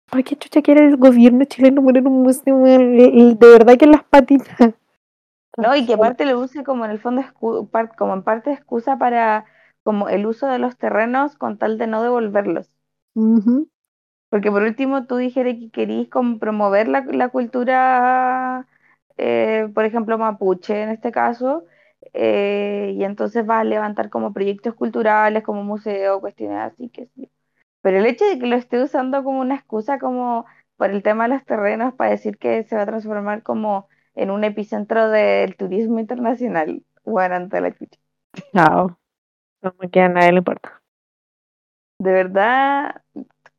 ¿por qué chucha quiere el gobierno chileno poner un museo de verdad que las patitas? No, y que aparte lo use como en el fondo, como en parte excusa para como el uso de los terrenos con tal de no devolverlos. Porque por último tú dijeras que querís como promover la, la cultura, eh, por ejemplo, mapuche en este caso, eh, y entonces va a levantar como proyectos culturales, como museo, cuestiones así que sí. Pero el hecho de que lo esté usando como una excusa como por el tema de los terrenos para decir que se va a transformar como en un epicentro del turismo internacional, ante la chucha. Chao. No me queda a nadie le importa. De verdad,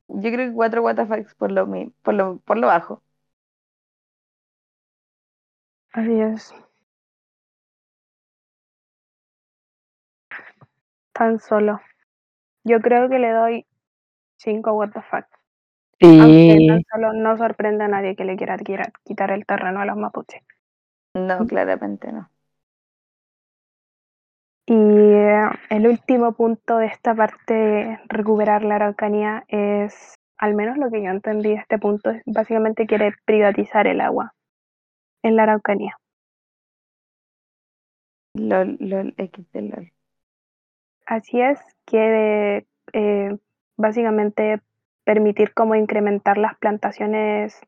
yo creo que cuatro WTFs por lo, por lo, por lo bajo. Así es. Tan solo. Yo creo que le doy 5 what Sí. tan solo no sorprende a nadie que le quiera quiera- quitar el terreno a los mapuches. No, claramente no. Y eh, el último punto de esta parte de recuperar la Araucanía es, al menos lo que yo entendí de este punto, es básicamente quiere privatizar el agua en la Araucanía. LOL, LOL, XD, LOL. Así es, quiere eh, básicamente permitir como incrementar las plantaciones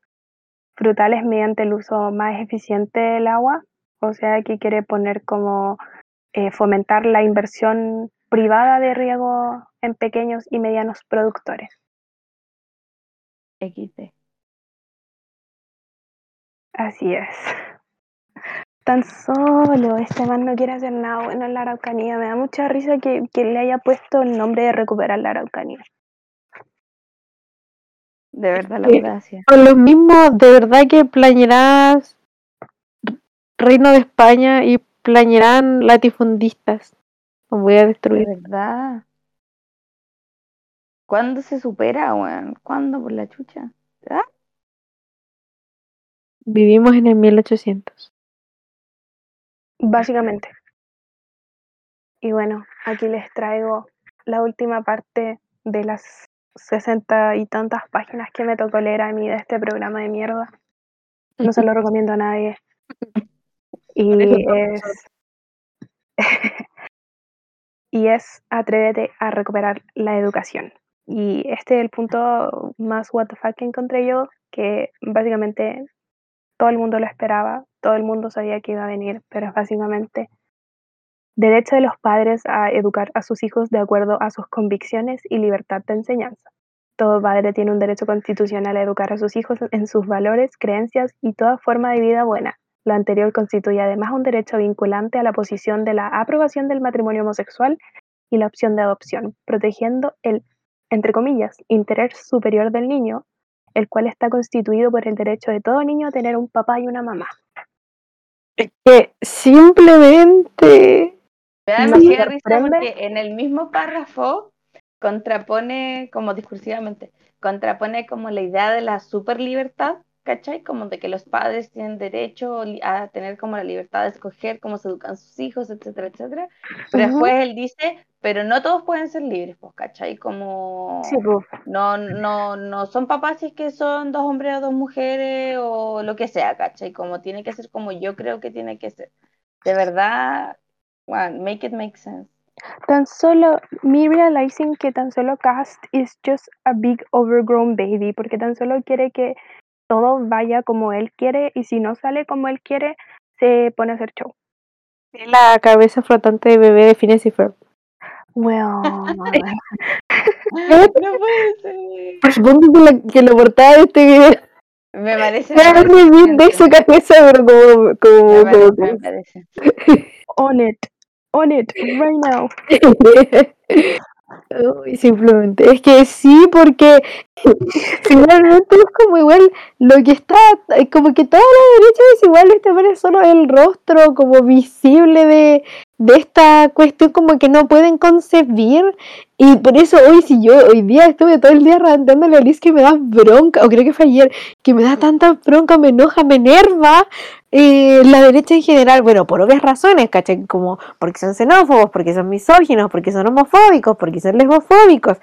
frutales mediante el uso más eficiente del agua, o sea que quiere poner como eh, fomentar la inversión privada de riego en pequeños y medianos productores. XD. Así es. Tan solo este man no quiere hacer nada bueno en la Araucanía. Me da mucha risa que, que le haya puesto el nombre de recuperar la Araucanía. De verdad, la Sí. audacia. Con los mismos, de verdad que plañerás Reino de España y plañerán latifundistas. Los voy a De destruir. verdad. ¿Cuándo se supera, weón? ¿Cuándo por la chucha? ¿Ah? Vivimos en el 1800. Básicamente. Y bueno, aquí les traigo la última parte de las sesenta y tantas páginas que me tocó leer a mí de este programa de mierda. No se lo recomiendo a nadie. Y es. y es atrévete a recuperar la educación. Y este es el punto más what the fuck que encontré yo, que básicamente todo el mundo lo esperaba, todo el mundo sabía que iba a venir, pero es básicamente derecho de los padres a educar a sus hijos de acuerdo a sus convicciones y libertad de enseñanza. Todo padre tiene un derecho constitucional a educar a sus hijos en sus valores, creencias y toda forma de vida buena. Lo anterior constituye además un derecho vinculante a la posición de la aprobación del matrimonio homosexual y la opción de adopción, protegiendo el, entre comillas, interés superior del niño, el cual está constituido por el derecho de todo niño a tener un papá y una mamá. Que simplemente. Me da Me demasiada risa porque en el mismo párrafo contrapone, como discursivamente, contrapone como la idea de la super libertad, ¿cachai? Como de que los padres tienen derecho a tener como la libertad de escoger cómo se educan sus hijos, etcétera, etcétera. Pero Ujú. después él dice, pero no todos pueden ser libres, pues, ¿cachai? Como Sí, pues. no, no, no son papás si es que son dos hombres o dos mujeres o lo que sea, ¿cachai? Como tiene que ser como yo creo que tiene que ser. De verdad, bueno, make it make sense. Tan solo me realizing que tan solo Cast is just a big overgrown baby, porque tan solo quiere que todo vaya como él quiere y si no sale como él quiere, se pone a hacer show. La cabeza flotante de bebé de Phineas y Ferb. Well, No puede ser. Que la, que la portada de este video Me parece. me parece de su excelente. cabeza, pero como. como, Me parece, como- me parece. on it, on it, right now. Uy, simplemente, es que sí, porque finalmente es como igual lo que está, como que toda la derecha es igual, este parece solo el rostro como visible de, de esta cuestión como que no pueden concebir y por eso hoy si yo hoy día estuve todo el día randándole a Liz que me da bronca, o creo que fue ayer, que me da tanta bronca, me enoja, me enerva eh, la derecha en general, bueno, por obvias razones, ¿cachai? Como porque son xenófobos, porque son misóginos, porque son homofóbicos, porque son lesbofóbicos.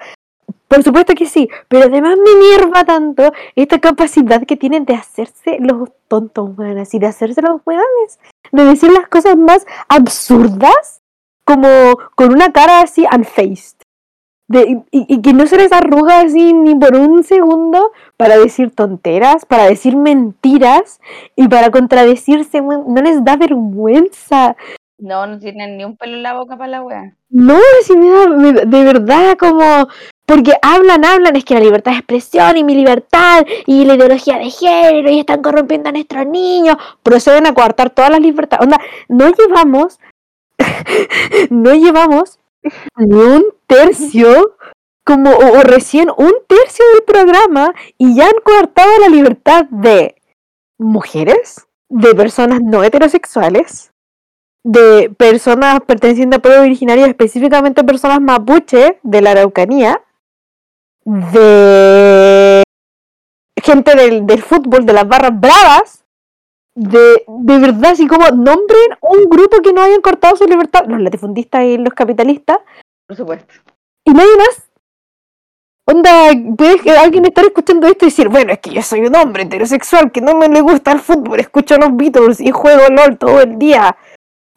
Por supuesto que sí, pero además me enerva tanto esta capacidad que tienen de hacerse los tontos, weón, así de hacerse los weones, de decir las cosas más absurdas, como con una cara así unfaced. De, y, y que no se les arruga así ni por un segundo para decir tonteras, para decir mentiras y para contradecirse, no les da vergüenza. No, no tienen ni un pelo en la boca para la wea. No, si me da, me- de verdad, como. Porque hablan, hablan, es que la libertad de expresión y mi libertad y la ideología de género y están corrompiendo a nuestros niños. Proceden a coartar todas las libertades. Onda, no llevamos. no llevamos un tercio, como, o, o recién un tercio del programa y ya han coartado la libertad de mujeres, de personas no heterosexuales, de personas pertenecientes a pueblos originarios, específicamente personas mapuche de la Araucanía, de gente del, del fútbol, de las barras bravas, de, de verdad, así como nombren un grupo que no hayan cortado su libertad, los latifundistas y los capitalistas, Por supuesto. y nadie más. Onda, puede que alguien estar escuchando esto y decir, bueno, es que yo soy un hombre heterosexual que no me le gusta el fútbol, escucho los Beatles y juego LOL todo el día.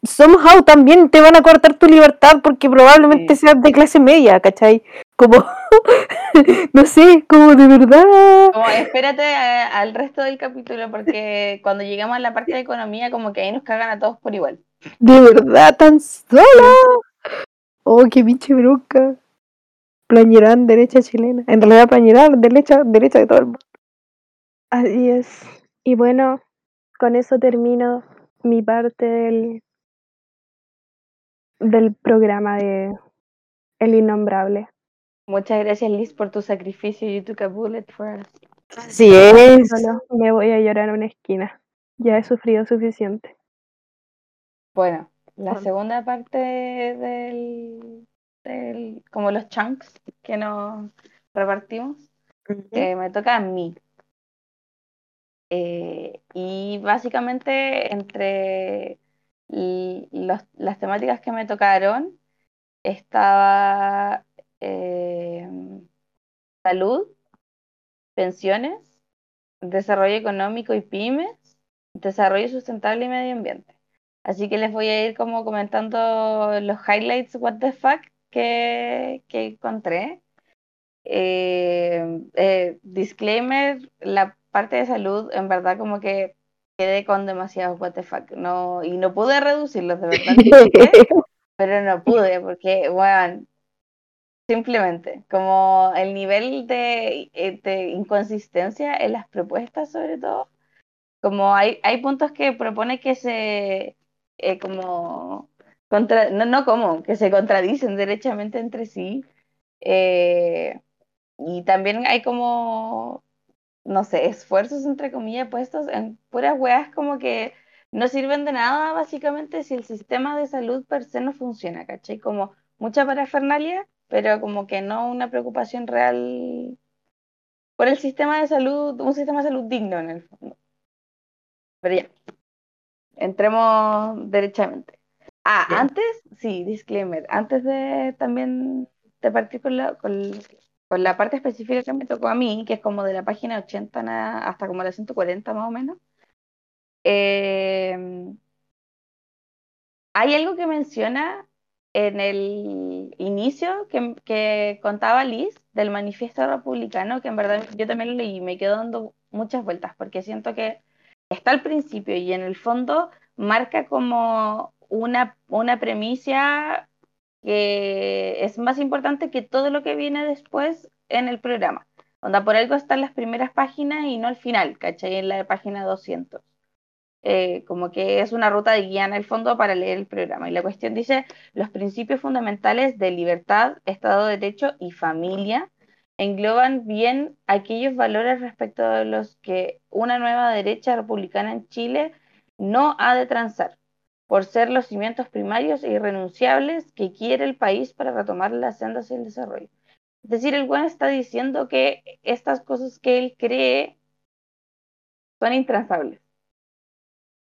Somehow también te van a cortar tu libertad porque probablemente Sí. seas de clase media, ¿cachai? Como, no sé, como de verdad. Como espérate a- al resto del capítulo porque cuando llegamos a la parte de economía como que ahí nos cagan a todos por igual. De verdad, tan sola. Oh, qué pinche bronca. Plañerán, derecha chilena. En realidad, Plañerán, derecha, derecha de todo el mundo. Así es. Y bueno, con eso termino mi parte del, del programa de El Innombrable. Muchas gracias Liz por tu sacrificio. You took a bullet for us. Así es. Solo me voy a llorar a una esquina. Ya he sufrido suficiente. Bueno, la Bueno. segunda parte del, del como los chunks que nos repartimos eh, me toca a mí. Eh, y básicamente entre los- las temáticas que me tocaron estaba eh, salud, pensiones, desarrollo económico y pymes, desarrollo sustentable y medio ambiente. Así que les voy a ir como comentando los highlights, what the fuck, que, que encontré. Eh, eh, disclaimer, la parte de salud, en verdad como que quedé con demasiados what the fuck. No, y no pude reducirlos, de verdad. pero no pude, porque, bueno, simplemente, como el nivel de, eh, de inconsistencia en las propuestas, sobre todo, como hay, hay puntos que propone que se, eh, como, no, no como, que se contradicen derechamente entre sí, eh, y también hay como, no sé, esfuerzos entre comillas puestos en puras weas como que no sirven de nada básicamente si el sistema de salud per se no funciona, ¿cachai? Como mucha parafernalia, pero como que no una preocupación real por el sistema de salud, un sistema de salud digno en el fondo. Pero ya, entremos derechamente. Ah, antes, sí, disclaimer, antes de también de partir con la, con, con la parte específica que me tocó a mí, que es como de la página 80 na- hasta como la 140 más o menos, eh, hay algo que menciona en el inicio que, contaba Liz del manifiesto republicano, que en verdad yo también lo leí y me quedo dando muchas vueltas, porque siento que está al principio y en el fondo marca como una, una premisa que es más importante que todo lo que viene después en el programa. Onda, por algo están las primeras páginas y no al final, ¿cachai? En la página 200 eh, como que es una ruta de guía en el fondo para leer el programa. Y la cuestión dice, los principios fundamentales de libertad, Estado de Derecho y familia engloban bien aquellos valores respecto de los que una nueva derecha republicana en Chile no ha de transar, por ser los cimientos primarios e irrenunciables que quiere el país para retomar las sendas del desarrollo. Es decir, el buen está diciendo que estas cosas que él cree son intransables.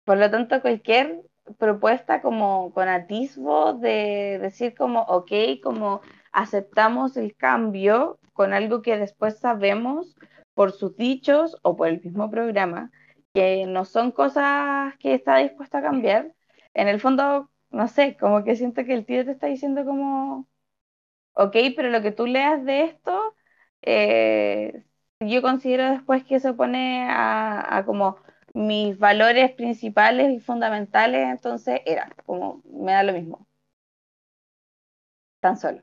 Por lo tanto, cualquier propuesta como con atisbo de decir como, ok, como aceptamos el cambio con algo que después sabemos por sus dichos o por el mismo programa, que no son cosas que está dispuesto a cambiar, en el fondo, no sé, como que siento que el tío te está diciendo como, ok, pero lo que tú leas de esto, eh, yo considero después que se pone a, a como mis valores principales y fundamentales, entonces era como, me da lo mismo. Tan solo.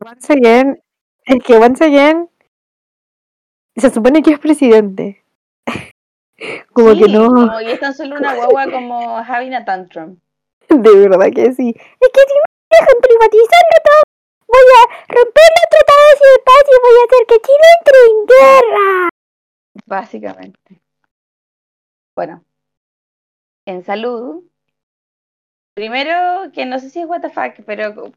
Once again, es que once again se supone que es presidente. como Sí, que no, como, y es tan solo una guagua como having a tantrum. de verdad que sí. Es que si me dejan privatizarlo todo, voy a romper los tratados de paz y voy a hacer que Chile entre en guerra. Básicamente. Bueno, en salud, primero que no sé si es fuck, pero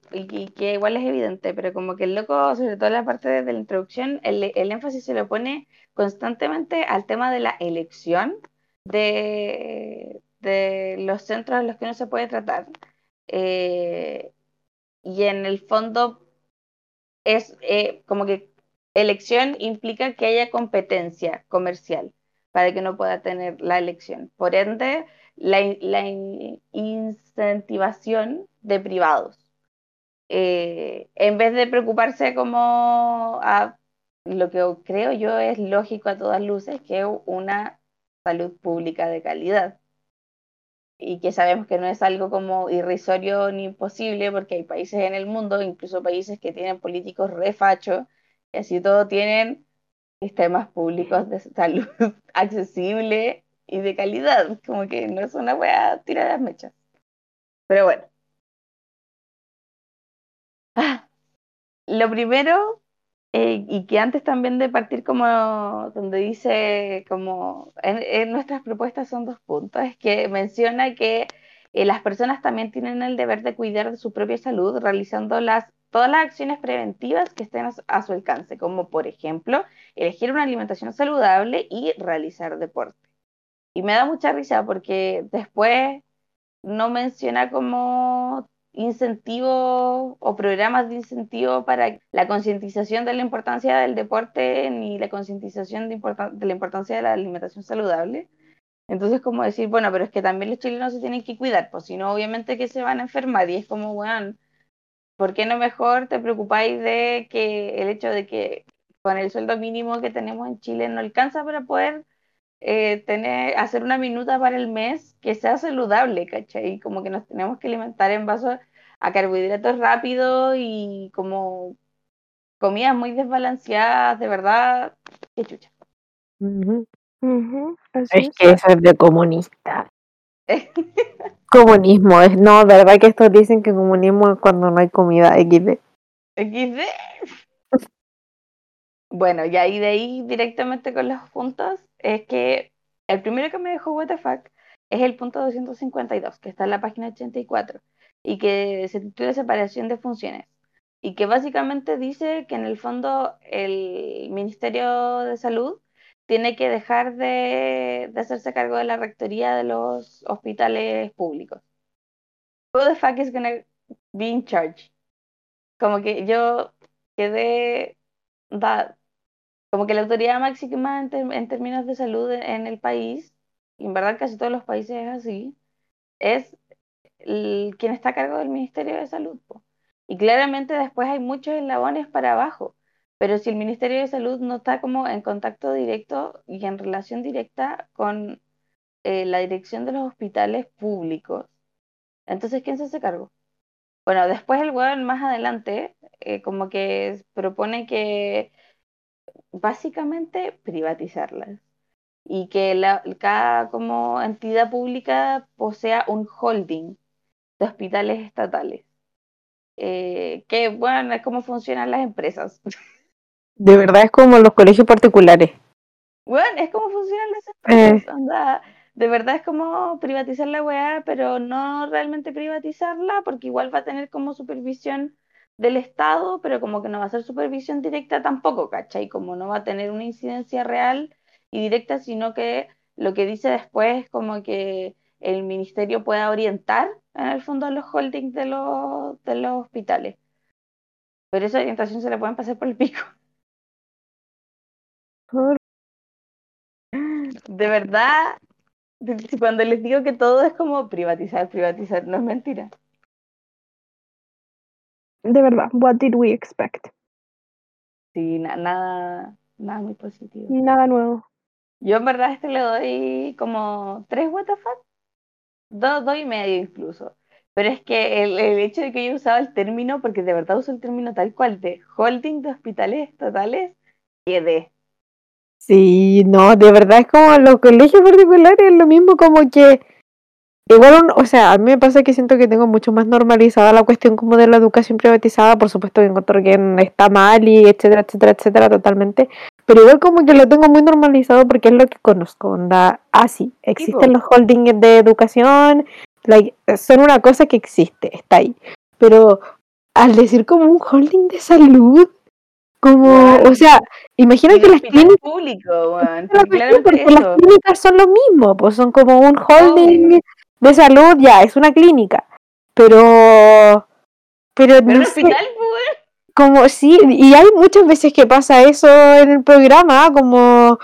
que igual es evidente, pero como que el loco, sobre todo en la parte de, la introducción, el, énfasis se lo pone constantemente al tema de la elección de, los centros en los que uno se puede tratar. Eh, y en el fondo es eh, como que elección implica que haya competencia comercial para que uno pueda tener la elección. Por ende, la, la in- incentivación de privados. Eh, en vez de preocuparse como a lo que creo yo es lógico a todas luces, que una salud pública de calidad. Y que sabemos que no es algo como irrisorio ni imposible, porque hay países en el mundo, incluso países que tienen políticos refachos, y así todo tienen sistemas públicos de salud accesible y de calidad. Como que no es una wea tirar las mechas. Pero bueno. Ah, lo primero, eh, y que antes también de partir como donde dice como en, en nuestras propuestas son dos puntos, es que menciona que eh, las personas también tienen el deber de cuidar de su propia salud realizando las, todas las acciones preventivas que estén a su, alcance, como por ejemplo elegir una alimentación saludable y realizar deporte. Y me da mucha risa porque después no menciona como incentivos o programas de incentivo para la concientización de la importancia del deporte ni la concientización de, de la importancia de la alimentación saludable. Entonces, como decir, bueno, pero es que también los chilenos se tienen que cuidar, pues si no, obviamente que se van a enfermar. Y es como, bueno, ¿por qué no mejor te preocupáis de que el hecho de que con el sueldo mínimo que tenemos en Chile no alcanza para poder eh, tener, hacer una minuta para el mes que sea saludable, ¿cachai? Como que nos tenemos que alimentar en base a carbohidratos rápidos y como comidas muy desbalanceadas, de verdad, qué chucha. Es. que eso es de comunista. Comunismo, no, verdad que estos dicen que comunismo es cuando no hay comida XD. XD. Bueno, y ahí de ahí directamente con los puntos, es que el primero que me dejó WTF es el punto 252, que está en la página 84, y que se titula Separación de Funciones, y que básicamente dice que en el fondo el Ministerio de Salud tiene que dejar de, de hacerse cargo de la rectoría de los hospitales públicos. Who the fuck is gonna be in charge? Como que yo quedé da- como que la autoridad máxima en, ter- en términos de salud en, el país, y en verdad casi todos los países es así, es el- quien está a cargo del Ministerio de Salud. po. Y claramente después hay muchos eslabones para abajo, pero si el Ministerio de Salud no está como en contacto directo y en relación directa con eh, la dirección de los hospitales públicos, entonces ¿quién se hace cargo? Bueno, después el weón más adelante eh, como que propone que básicamente privatizarlas y que cada como entidad pública posea un holding de hospitales estatales. Eh, que bueno, es como funcionan las empresas. De verdad es como los colegios particulares. Bueno, es como funcionan las Eh. empresas. onda, de verdad es como privatizar la weá, pero no realmente privatizarla, porque igual va a tener como supervisión del Estado, pero como que no va a ser supervisión directa tampoco, ¿cachai? Como no va a tener una incidencia real y directa, sino que lo que dice después es como que el ministerio pueda orientar en el fondo a los holdings de los, de los hospitales. Pero esa orientación se la pueden pasar por el pico. De verdad, cuando les digo que todo es como privatizar, privatizar, no es mentira. De verdad, what did we expect? Sí, na- nada, nada muy positivo. Nada nuevo. Yo en verdad a este le doy como tres WTF, dos, dos y medio incluso. Pero es que el, el hecho de que yo usaba el término, porque de verdad uso el término tal cual, de holding de hospitales estatales, quedé. Sí, no, de verdad es como los colegios particulares, es lo mismo como que igual, o sea, a mí me pasa que siento que tengo mucho más normalizada la cuestión como de la educación privatizada, por supuesto que encuentro que está mal y etcétera, etcétera, etcétera, totalmente, pero igual como que lo tengo muy normalizado porque es lo que conozco, onda, ah, sí, existen los holdings de educación, like, son una cosa que existe, está ahí, pero al decir como un holding de salud, como, o sea, imagina que las clínicas público, la porque cuestión, las clínicas son lo mismo, pues son como un holding Obvio. de salud, ya, es una clínica. Pero, pero Pero no un sé, hospital, pues, como sí, y hay muchas veces que pasa eso en el programa, como,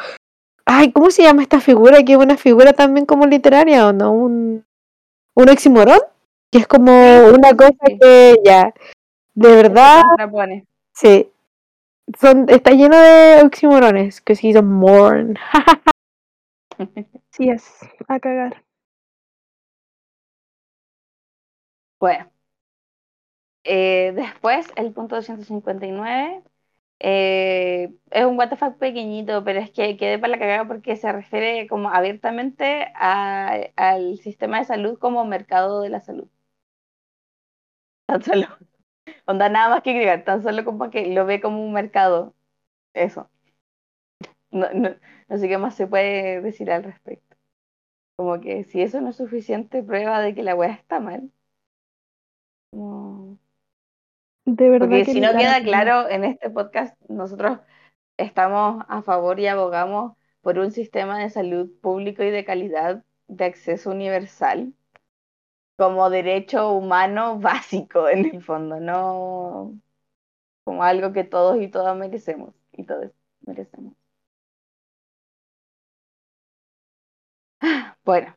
ay, ¿cómo se llama esta figura? Que es una figura también como literaria, ¿o no? Un, un oxímoron, que es como Sí, una cosa que ya, de verdad, sí, son, está lleno de oxímorones, que sí son morn. Sí es, a cagar. Bueno, eh, después el punto 259 eh, es un WTF pequeñito, pero es que quedé para la cagada porque se refiere como abiertamente a- al sistema de salud como mercado de la salud. Solo, onda nada más que agregar, tan solo como que lo ve como un mercado. Eso. No, no, no sé qué más se puede decir al respecto. Como que si eso no es suficiente prueba de que la weá está mal. como- De verdad Porque que si no queda claro en este podcast, nosotros estamos a favor y abogamos por un sistema de salud público y de calidad de acceso universal como derecho humano básico en el fondo, no como algo que todos y todas merecemos y todos merecemos. Bueno,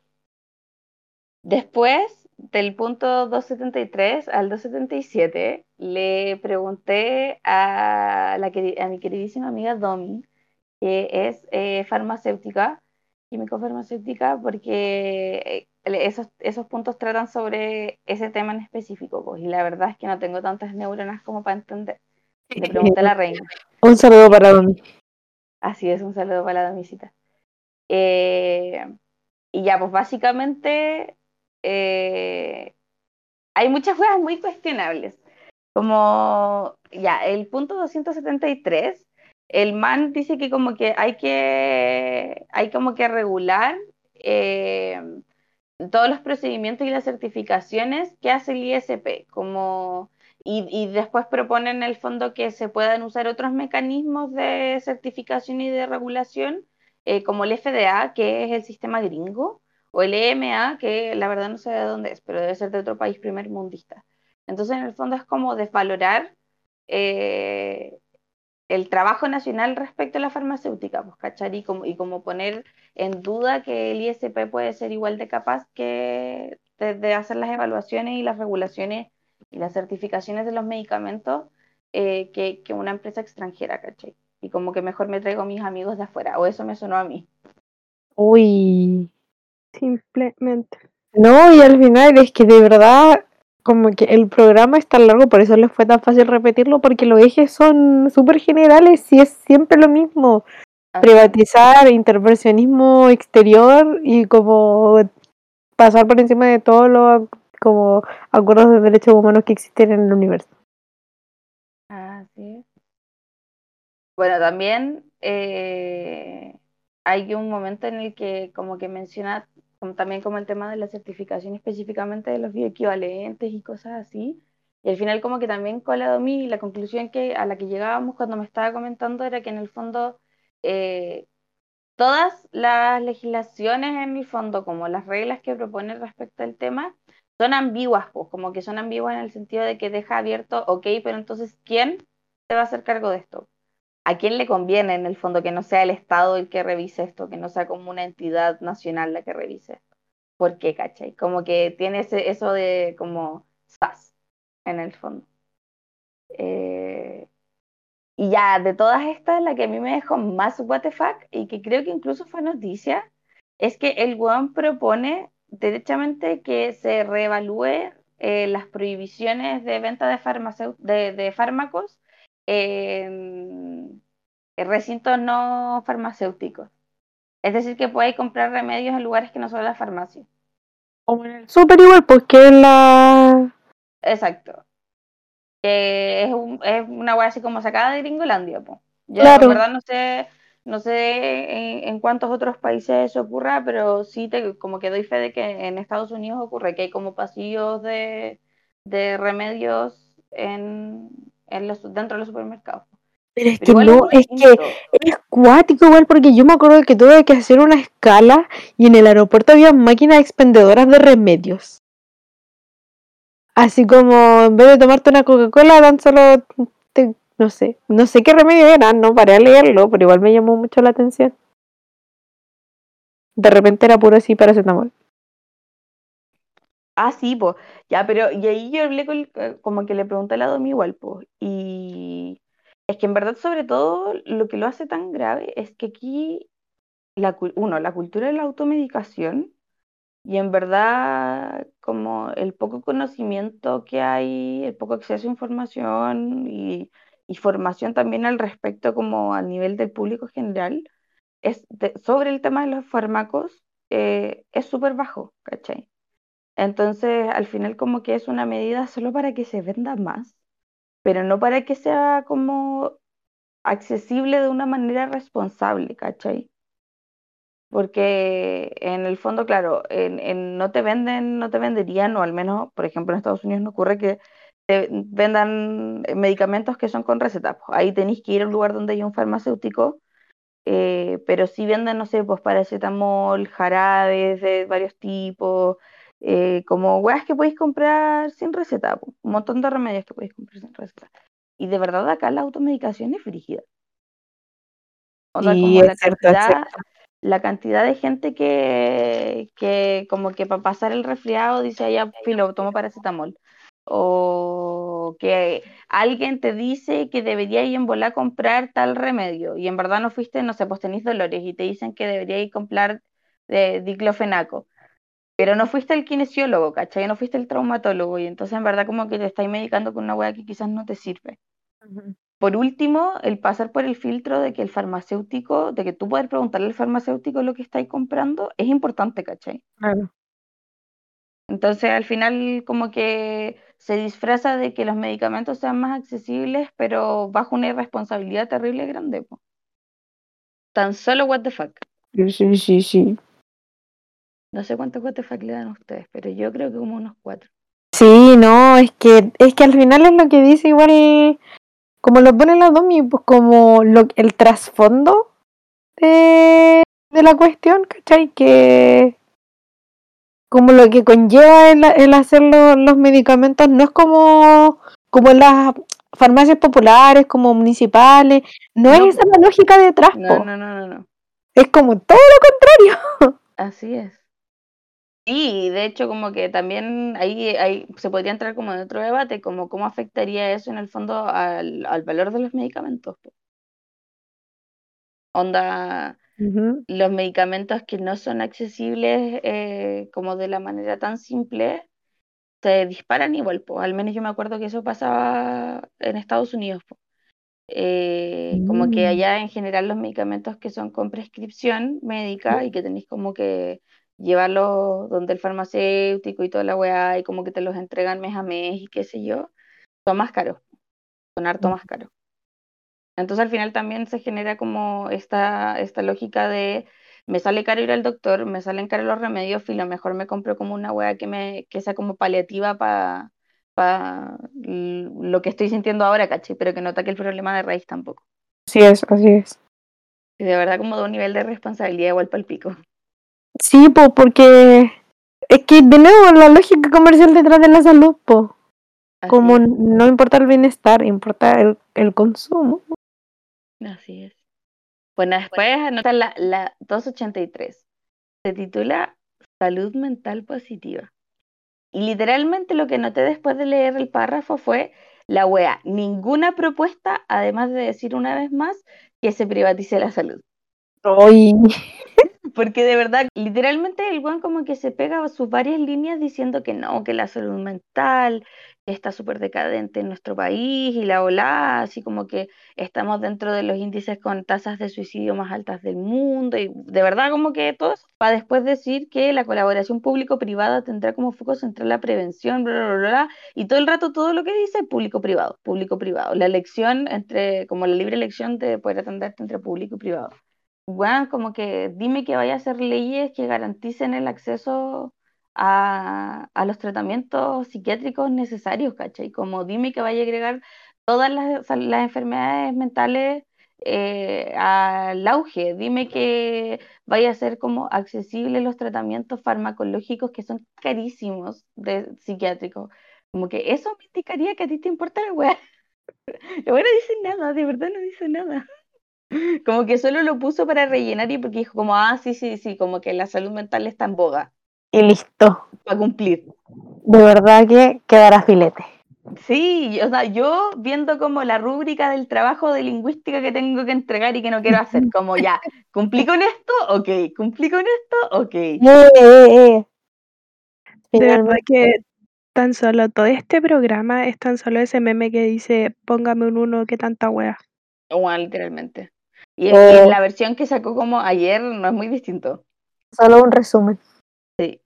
después del punto 273 al 277 le pregunté a, la, a mi queridísima amiga Domi que es eh, farmacéutica, químico-farmacéutica, porque eh, esos, esos puntos tratan sobre ese tema en específico, pues, y la verdad es que no tengo tantas neuronas como para entender. Le pregunté a la reina. Un saludo para Domi. Así es, un saludo para la domisita. Eh, y ya, pues básicamente eh, hay muchas cosas muy cuestionables. Como, ya, el punto 273, el man dice que como que hay que, hay como que regular eh, todos los procedimientos y las certificaciones que hace el ISP, como, y, después proponen en el fondo que se puedan usar otros mecanismos de certificación y de regulación, eh, como el FDA, que es el sistema gringo, o el EMA, que la verdad no sé de dónde es, pero debe ser de otro país primer mundista. Entonces, en el fondo es como desvalorar eh, el trabajo nacional respecto a la farmacéutica, pues, ¿cachai? Y como, y como poner en duda que el ISP puede ser igual de capaz que de, de hacer las evaluaciones y las regulaciones y las certificaciones de los medicamentos eh, que, que una empresa extranjera, ¿cachai? Y como que mejor me traigo a mis amigos de afuera, o eso me sonó a mí. Uy. Simplemente. No, y al final es que de verdad, como que el programa es tan largo, por eso les fue tan fácil repetirlo, porque los ejes son súper generales y es siempre lo mismo. Ajá. Privatizar, intervencionismo exterior y como pasar por encima de todos los como acuerdos de derechos humanos que existen en el universo. Así es. Bueno, también eh, hay un momento en el que como que menciona como también como el tema de la certificación específicamente de los bioequivalentes y cosas así. Y al final como que también con la Domi la conclusión que, a la que llegábamos cuando me estaba comentando era que en el fondo eh, todas las legislaciones en el fondo, como las reglas que propone respecto al tema, son ambiguas, pues como que son ambiguas en el sentido de que deja abierto, ok, pero entonces, ¿quién se va a hacer cargo de esto? ¿A quién le conviene en el fondo que no sea el Estado el que revise esto, que no sea como una entidad nacional la que revise? ¿Por qué, cachai? Como que tiene ese, eso de como SAS en el fondo. Eh, y ya, de todas estas, la que a mí me dejó más what the fuck, y que creo que incluso fue noticia, es que el weón propone derechamente que se reevalúe eh, las prohibiciones de venta de fármacos en en recintos no farmacéuticos. Es decir, que podáis comprar remedios en lugares que no son las farmacias. Como en el súper igual, pues que es la... Exacto. Que es, un- es una wea así como sacada de Gringolandia, po. Yo Claro. en verdad no sé, no sé en, en cuántos otros países eso ocurra, pero sí te, como que doy fe de que en Estados Unidos ocurre, que hay como pasillos de, de remedios en, en los, dentro de los supermercados. Pero es Pero que no, es es que es cuático igual, porque yo me acuerdo que tuve que hacer una escala y en el aeropuerto había máquinas expendedoras de remedios. Así como en vez de tomarte una Coca-Cola, dan solo, te- no sé, no sé qué remedio era, no paré a leerlo, pero igual me llamó mucho la atención. De repente era puro así paracetamol. Ah, sí, pues, ya, pero, y ahí yo hablé eh, como que le pregunté a la Domi igual, pues, y es que en verdad, sobre todo, lo que lo hace tan grave es que aquí, la, uno, la cultura de la automedicación, y en verdad, como el poco conocimiento que hay, el poco acceso a información y, y formación también al respecto, como al nivel del público general, es sobre el tema de los fármacos, eh, es súper bajo, ¿cachai? Entonces, al final como que es una medida solo para que se venda más, pero no para que sea como accesible de una manera responsable, ¿cachai? Porque en el fondo, claro, no te venden, no te venderían, o al menos, por ejemplo, en Estados Unidos no ocurre que te vendan medicamentos que son con receta. pues, Ahí tenéis que ir a un lugar donde hay un farmacéutico eh, pero sí venden, no sé, pues paracetamol, jarabes de varios tipos, eh, como weas que podéis comprar sin receta, po, un montón de remedios que podéis comprar sin receta. Y de verdad acá la automedicación es frígida. O sea, como la cierto, cantidad, la cantidad de gente que, que como que para pasar el resfriado dice, "Ah, ya, filo, tomo paracetamol. O que alguien te dice que debería ir en bola a comprar tal remedio y en verdad no fuiste, no sé, pues tenés dolores y te dicen que debería ir a comprar eh, diclofenaco. Pero no fuiste el kinesiólogo, ¿cachai? No fuiste el traumatólogo y entonces en verdad como que te estáis medicando con una hueá que quizás no te sirve. Por último, el pasar por el filtro de que el farmacéutico, de que tú puedes preguntarle al farmacéutico lo que estáis comprando, es importante, ¿cachai? Claro. Entonces, al final, como que se disfraza de que los medicamentos sean más accesibles, pero bajo una irresponsabilidad terrible grande, po. Tan solo what the fuck. Sí, sí, sí. No sé cuántos what the fuck le dan a ustedes, pero yo creo que como unos cuatro. Sí, no, es que, es que al final es lo que dice igual, como lo pone la Domi, pues como lo, el trasfondo de, de la cuestión, ¿cachai? Que como lo que conlleva el, el hacer lo- los medicamentos no es como, como las farmacias populares, como municipales, no, No, es esa la lógica detrás, No, no, no, no, no. es como todo lo contrario. Así es. Sí, de hecho, como que también ahí, ahí se podría entrar como en otro debate, como cómo afectaría eso en el fondo al, al valor de los medicamentos. Onda, Ujú. los medicamentos que no son accesibles eh, como de la manera tan simple, se disparan igual, po. Al menos yo me acuerdo que eso pasaba en Estados Unidos. Eh, como que Mm. allá en general los medicamentos que son con prescripción médica y que tenéis como que llevarlos donde el farmacéutico y toda la weá y como que te los entregan mes a mes y qué sé yo, son más caros, son harto Mm. más caros. Entonces al final también se genera como esta, esta lógica de me sale caro ir al doctor, me salen caros los remedios y lo mejor me compro como una weá que, me, que sea como paliativa para lo que estoy sintiendo ahora, ¿cachai? Pero que no ataque el problema de raíz tampoco. Así es, así es. Y de verdad como de un nivel de responsabilidad igual para el pico. Sí, po, porque es que de nuevo la lógica comercial detrás de la salud, po. Así Como es, no importa el bienestar, importa el, el consumo. así es. Bueno, después anota la, la 283. Se titula Salud mental positiva. Y literalmente lo que noté después de leer el párrafo fue la wea, ninguna propuesta, además de decir una vez más que se privatice la salud. Hoy. Porque de verdad, literalmente el weón como que se pega a sus varias líneas diciendo que no, que la salud mental está súper decadente en nuestro país y la ola, así como que estamos dentro de los índices con tasas de suicidio más altas del mundo y de verdad como que todo para después decir que la colaboración público-privada tendrá como foco central la prevención, bla, bla, bla, bla, y todo el rato todo lo que dice público-privado, público-privado, la elección entre, como la libre elección de poder atenderte entre público y privado. Bueno, como que dime que vaya a hacer leyes que garanticen el acceso a, a los tratamientos psiquiátricos necesarios, ¿cachai? Como dime que vaya a agregar todas las, las enfermedades mentales eh, al auge, dime que vaya a ser como accesibles los tratamientos farmacológicos que son carísimos de psiquiátricos. Como que eso me indicaría que a ti te importa la weá. La weá dice nada, de verdad no dice nada. Como que solo lo puso para rellenar y porque dijo como, ah, sí, sí, sí, como que la salud mental está en boga. Y listo. Para cumplir. De verdad que quedará filete. Sí, o sea, yo viendo como la rúbrica del trabajo de lingüística que tengo que entregar y que no quiero hacer, como ya, ¿cumplí con esto? Ok, ¿cumplí con esto? Ok. Eh, eh, eh. De verdad que tan solo todo este programa es tan solo ese meme que dice póngame un uno, que tanta wea. Bueno, literalmente. Y en, la versión que sacó como ayer no es muy distinto. solo un resumen. Sí.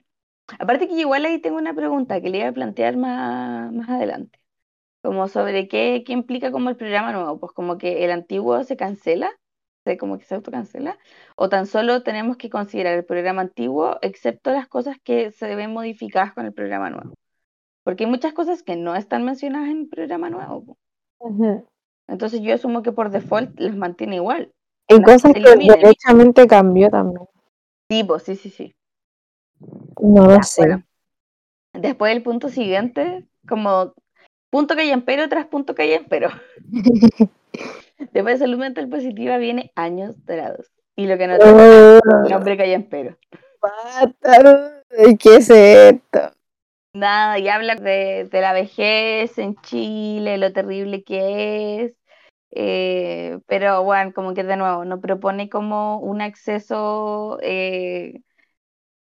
Aparte que igual ahí tengo una pregunta que le iba a plantear más, más adelante. Como sobre qué, qué implica como el programa nuevo. Pues como que el antiguo se cancela, se- como que se autocancela, o tan solo tenemos que considerar el programa antiguo, excepto las cosas que se ven modificadas con el programa nuevo. Porque hay muchas cosas que no están mencionadas en el programa nuevo. Entonces yo asumo que por default las mantiene igual. Y que cosas que eliminen. derechamente cambió también. Sí, pues sí, sí, sí. No lo sé. bueno. Después el punto siguiente, como punto pero tras punto pero Después de salud mental positiva viene años dorados. Y lo que no tiene Oh, nombre pero basta. ¿Qué es esto? Nada, y habla de, de la vejez en Chile, lo terrible que es. Eh, pero bueno, como que de nuevo, no propone como un acceso eh,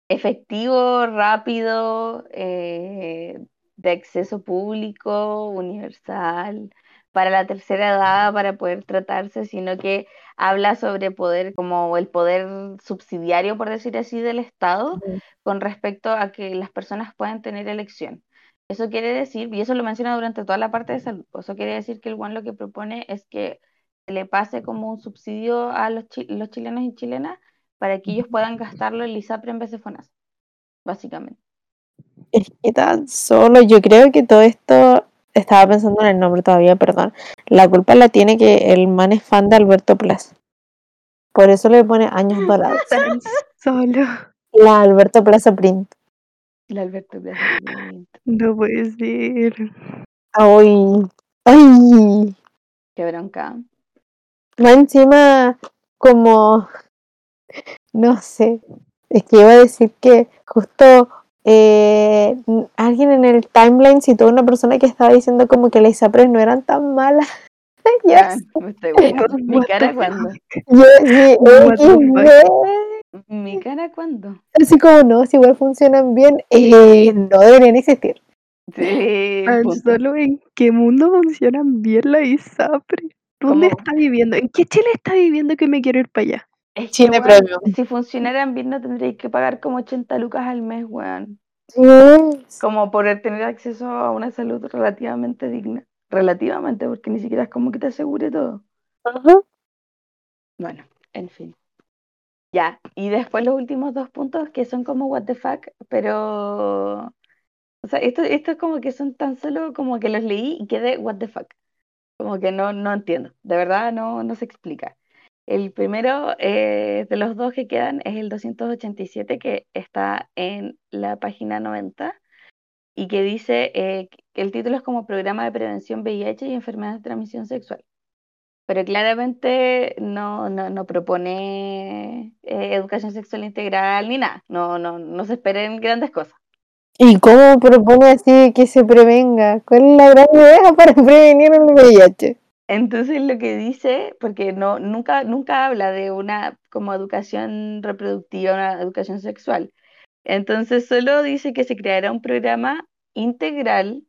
efectivo, rápido, eh, de acceso público, universal, para la tercera edad, para poder tratarse, sino que habla sobre poder, como el poder subsidiario, por decir así, del Estado con respecto a que las personas puedan tener elección. Eso quiere decir, y eso lo menciona durante toda la parte de salud, eso quiere decir que el One lo que propone es que se le pase como un subsidio a los, chi- los chilenos y chilenas para que ellos puedan gastarlo en ISAPRE en vez de FONASA, básicamente. Es que tan solo, yo creo que todo esto, estaba pensando en el nombre todavía, perdón. La culpa la tiene que el man es fan de Alberto Plaza. Por eso le pone años dorados. Solo. La Alberto Plaza Print. La Alberto. No puede ser. Ay, ay. Qué bronca. Más encima, como, no sé, es que iba a decir que justo eh, alguien en el timeline citó a una persona que estaba diciendo como que las ISAPRES no eran tan malas. ya Ah, me estoy. Mi cara cuando. yo sí. Mi cara cuando. así como no, si igual funcionan bien, eh, no deberían existir. Sí, Tan punto. solo en qué mundo funcionan bien la ISAPRE. ¿Dónde está viviendo? ¿En qué Chile está viviendo que me quiero ir para allá? Es que, Chile weón, Premium. si funcionaran bien no tendréis que pagar como 80 lucas al mes, weón. Sí. Como por tener acceso a una salud relativamente digna. Relativamente, porque ni siquiera es como que te asegure todo. Ajá. Bueno, en fin. Ya, y después los últimos dos puntos que son como what the fuck, pero... O sea, esto, esto es como que son tan solo como que los leí y quedé what the fuck. Como que no, no entiendo. De verdad no, no se explica. El primero eh, de los dos que quedan es el 287 que está en la página 90 y que dice eh, que el título es como Programa de Prevención VIH y Enfermedades de Transmisión Sexual. Pero claramente no, no, no propone eh, educación sexual integral ni nada. No, no, no se esperen grandes cosas. ¿Y cómo propone así que se prevenga? ¿Cuál es la gran idea para prevenir el VIH? Entonces lo que dice, porque no, nunca, nunca habla de una como educación reproductiva, una educación sexual. Entonces solo dice que se creará un programa integral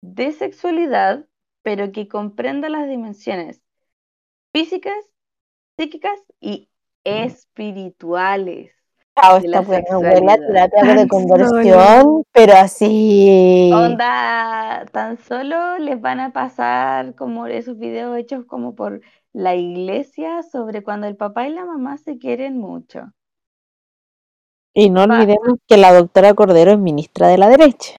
de sexualidad, pero que comprenda las dimensiones físicas, psíquicas y espirituales. Ah, de la esta buena abuela, sexualidad. terapia de conversión, pero así. Onda, tan solo les van a pasar como esos videos hechos como por la iglesia sobre cuando el papá y la mamá se quieren mucho. Y no Va. olvidemos que la doctora Cordero es ministra de la derecha.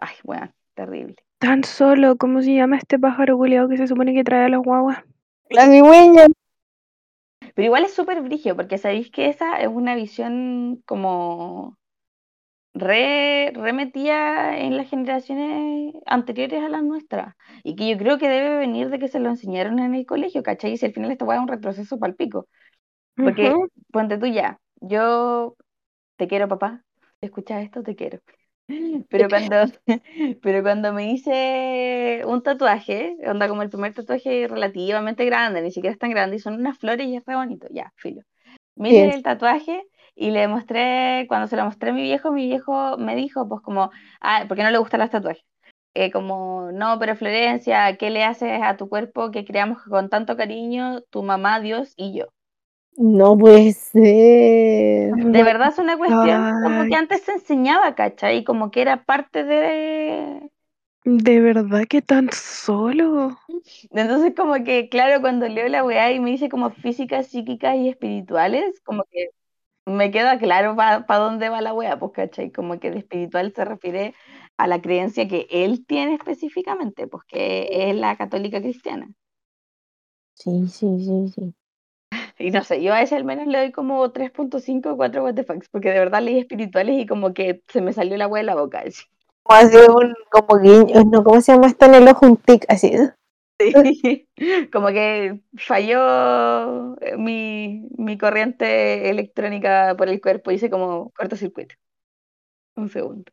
Ay, bueno, terrible. Tan solo, ¿cómo se llama este pájaro culiado que se supone que trae a los guaguas? La cigüeña. Pero igual es súper brigio, porque sabéis que esa es una visión como re, remetida en las generaciones anteriores a las nuestras. Y que yo creo que debe venir de que se lo enseñaron en el colegio, ¿cachai? Y si al final esta weá es un retroceso para el pico. Porque, ponte tú ya, yo te quiero, papá. ¿Escuchas esto? Te quiero. Pero cuando, pero cuando me hice un tatuaje, onda como el primer tatuaje relativamente grande, ni siquiera es tan grande, y son unas flores y es re bonito, ya, filo. Me hice el tatuaje y le mostré, cuando se lo mostré a mi viejo, mi viejo me dijo, pues como, ah, porque no le gustan los tatuajes. Eh, como, no, pero Florencia, ¿qué le haces a tu cuerpo que creamos con tanto cariño tu mamá, Dios y yo? No puede ser. De verdad es una cuestión como que antes se enseñaba, ¿cachai? Como que era parte de... De verdad que tan solo. Entonces como que, claro, cuando leo la weá y me dice como físicas, psíquicas y espirituales, como que me queda claro para dónde va la weá, pues, ¿cachai? Como que de espiritual se refiere a la creencia que él tiene específicamente, pues que es la católica cristiana. Sí, sí, sí, sí. Y no sé, yo a ese al menos le doy como 3.5 o 4 what the fucks, porque de verdad leí espirituales y como que se me salió la weá de la boca. así. Como así un como guiño, no, ¿cómo se llama esto en el ojo? Un tic, así. Sí, como que falló eh, mi, mi corriente electrónica por el cuerpo, hice como cortocircuito. Un segundo.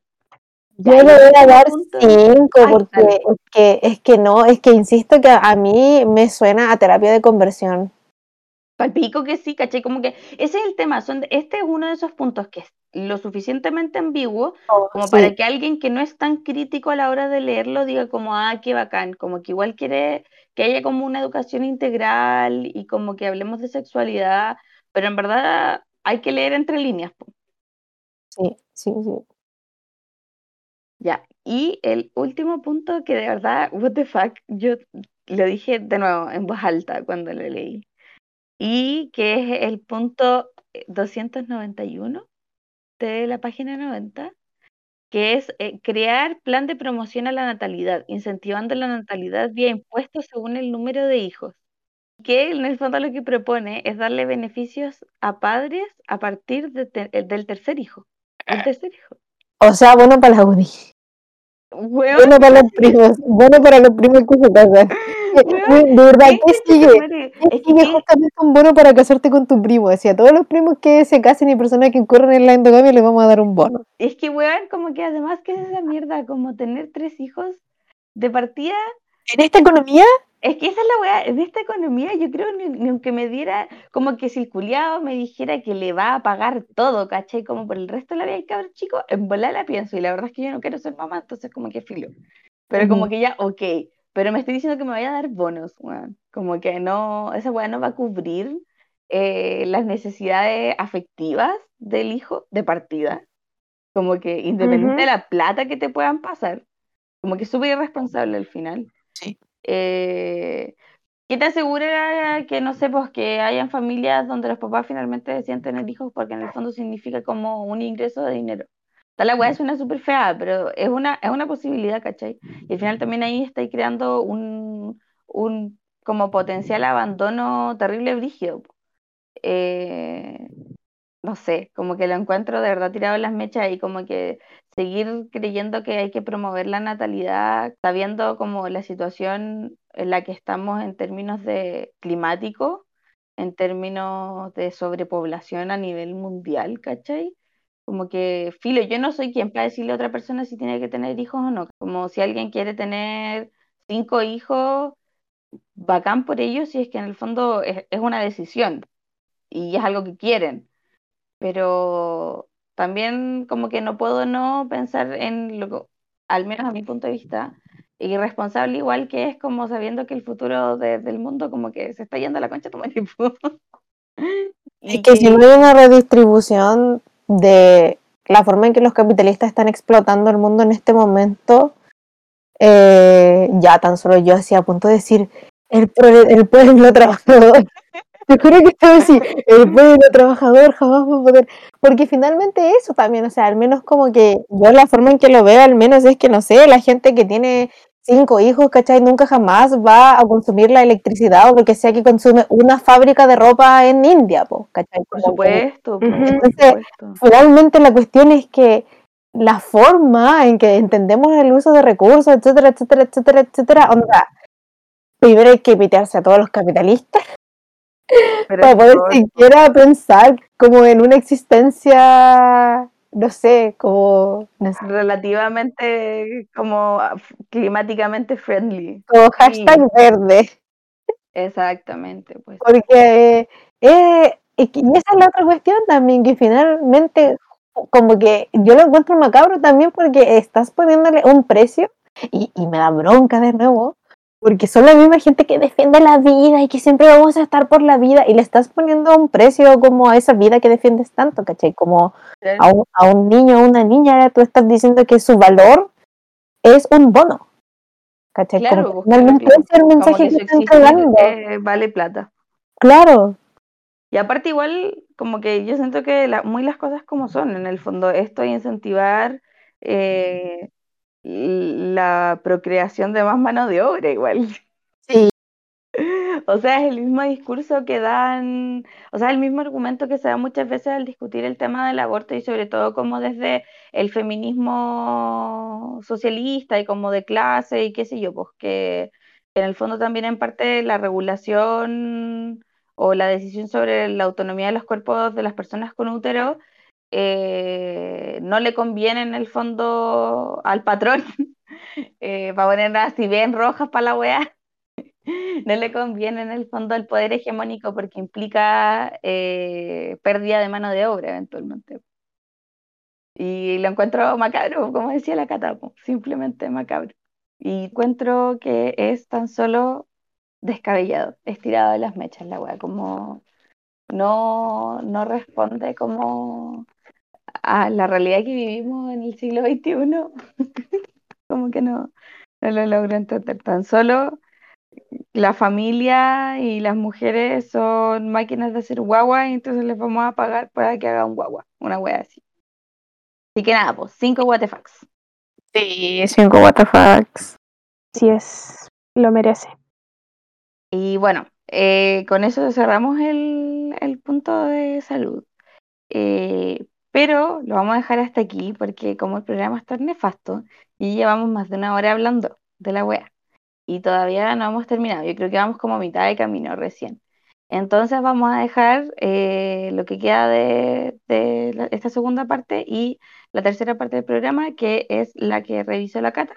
Yo Ya, le el voy a dar punto- cinco Ay, porque dale. es que, es que no, es que insisto que a mí me suena a terapia de conversión. Palpico que sí, ¿cachai? Como que ese es el tema. Son, este es uno de esos puntos que es lo suficientemente ambiguo como Sí, para que alguien que no es tan crítico a la hora de leerlo diga como, ah, qué bacán, como que igual quiere que haya como una educación integral y como que hablemos de sexualidad, pero en verdad hay que leer entre líneas. po. sí, sí, sí. Ya, y el último punto que de verdad, what the fuck, yo lo dije de nuevo en voz alta cuando lo leí, y que es el punto 291 de la página 90, que es eh, crear plan de promoción a la natalidad, incentivando la natalidad vía impuestos según el número de hijos. Que en el fondo lo que propone es darle beneficios a padres a partir de te- del tercer hijo. El tercer hijo. O sea, bueno para la UDI, Weón, bueno para los primos, bueno para los primos que se casan. weón, De verdad, ¿qué ¿qué es Es que qué- justamente un bono para casarte con tu primo? Decía, todos los primos que se casen y personas que incurren en la endogamia les vamos a dar un bono. Es que, weón, como que además, ¿qué es esa mierda? Como tener tres hijos de partida. En esta economía, Es que esa es la weá, de esta economía, yo creo ni, ni aunque me diera, como que si el culiao me dijera que le va a pagar todo, ¿cachai? Como por el resto de la vida del cabrón chico, en volar la pienso, y la verdad es que yo no quiero ser mamá, entonces como que filo. Pero como que ya, ok, pero me estoy diciendo que me vaya a dar bonos, weón. Como que no, esa weá no va a cubrir eh, las necesidades afectivas del hijo de partida. Como que independiente de la plata que te puedan pasar, como que es súper irresponsable al final. Eh, ¿Qué te asegura que, no sé, pues que hayan familias donde los papás finalmente deciden tener hijos porque en el fondo significa como un ingreso de dinero? Tal la weá es una súper fea, pero es una, es una posibilidad, ¿cachai? Y al final también ahí estáis creando un, un como potencial abandono terrible brígido. Eh, no sé, como que lo encuentro de verdad tirado en las mechas y como que seguir creyendo que hay que promover la natalidad, sabiendo como la situación en la que estamos en términos de climático, en términos de sobrepoblación a nivel mundial, ¿cachai? Como que, filo, yo no soy quien para decirle a otra persona si tiene que tener hijos o no. Como si alguien quiere tener cinco hijos, bacán por ellos, si es que en el fondo es, es una decisión y es algo que quieren. Pero también como que no puedo no pensar en lo al menos a mi punto de vista, irresponsable igual que es como sabiendo que el futuro de- del mundo como que se está yendo a la concha tu madre, po. Es Y que si no hay una redistribución de la forma en que los capitalistas están explotando el mundo en este momento, eh, ya tan solo yo hacía a punto de decir el, el pueblo trabajador. Te juro que estaba así, el pueblo trabajador jamás va a poder. Porque finalmente eso también, o sea, al menos como que yo la forma en que lo veo, al menos es que no sé, la gente que tiene cinco hijos, ¿cachai? Nunca jamás va a consumir la electricidad o lo que sea que consume una fábrica de ropa en India, po, ¿cachai? por que- supuesto, por Entonces, supuesto. finalmente la cuestión es que la forma en que entendemos el uso de recursos, etcétera, etcétera, etcétera, etcétera, onda, primero hay que pitearse a todos los capitalistas Pero para poder siquiera pensar como en una existencia, no sé, como, no sé, relativamente como climáticamente friendly. como Sí. hashtag verde, Exactamente, pues. porque eh, y esa es la otra cuestión también, que finalmente como que yo lo encuentro macabro también porque estás poniéndole un precio y, y me da bronca de nuevo, porque son la misma gente que defiende la vida y que siempre vamos a estar por la vida y le estás poniendo un precio como a esa vida que defiendes tanto, ¿cachai? Como a un, a un niño o una niña, tú estás diciendo que su valor es un bono. ¿Cachai? Claro, como que pues, claro, es el mensaje que están eh, vale plata. Claro, Y aparte igual, como que yo siento que la- muy las cosas como son, en el fondo, esto y incentivar eh, la procreación de más mano de obra igual. sí, O sea, es el mismo discurso que dan, o sea, el mismo argumento que se da muchas veces al discutir el tema del aborto y sobre todo como desde el feminismo socialista y como de clase y qué sé yo, pues que en el fondo también en parte la regulación o la decisión sobre la autonomía de los cuerpos de las personas con útero eh, no le conviene en el fondo al patrón, eh, para ponerlas así bien rojas para la weá no le conviene en el fondo el poder hegemónico porque implica eh, pérdida de mano de obra eventualmente. Y lo encuentro macabro, como decía la Cata, simplemente macabro. Y encuentro que es tan solo descabellado, estirado de las mechas la wea, como no, no responde como a la realidad que vivimos en el siglo XXI, como que no, no lo logro entender. Tan solo la familia y las mujeres son máquinas de hacer guagua y entonces les vamos a pagar para que hagan guagua, una wea así. Así que nada, pues, cinco WTFs. sí, cinco WTFs. Así es, lo merece. Y bueno, eh, con eso cerramos el, el punto de salud. Eh, pero lo vamos a dejar hasta aquí porque como el programa está nefasto y llevamos más de una hora hablando de la wea y todavía no hemos terminado. Yo creo que vamos como a mitad de camino recién. Entonces vamos a dejar eh, lo que queda de, la- esta segunda parte y la tercera parte del programa, que es la que revisó la Cata,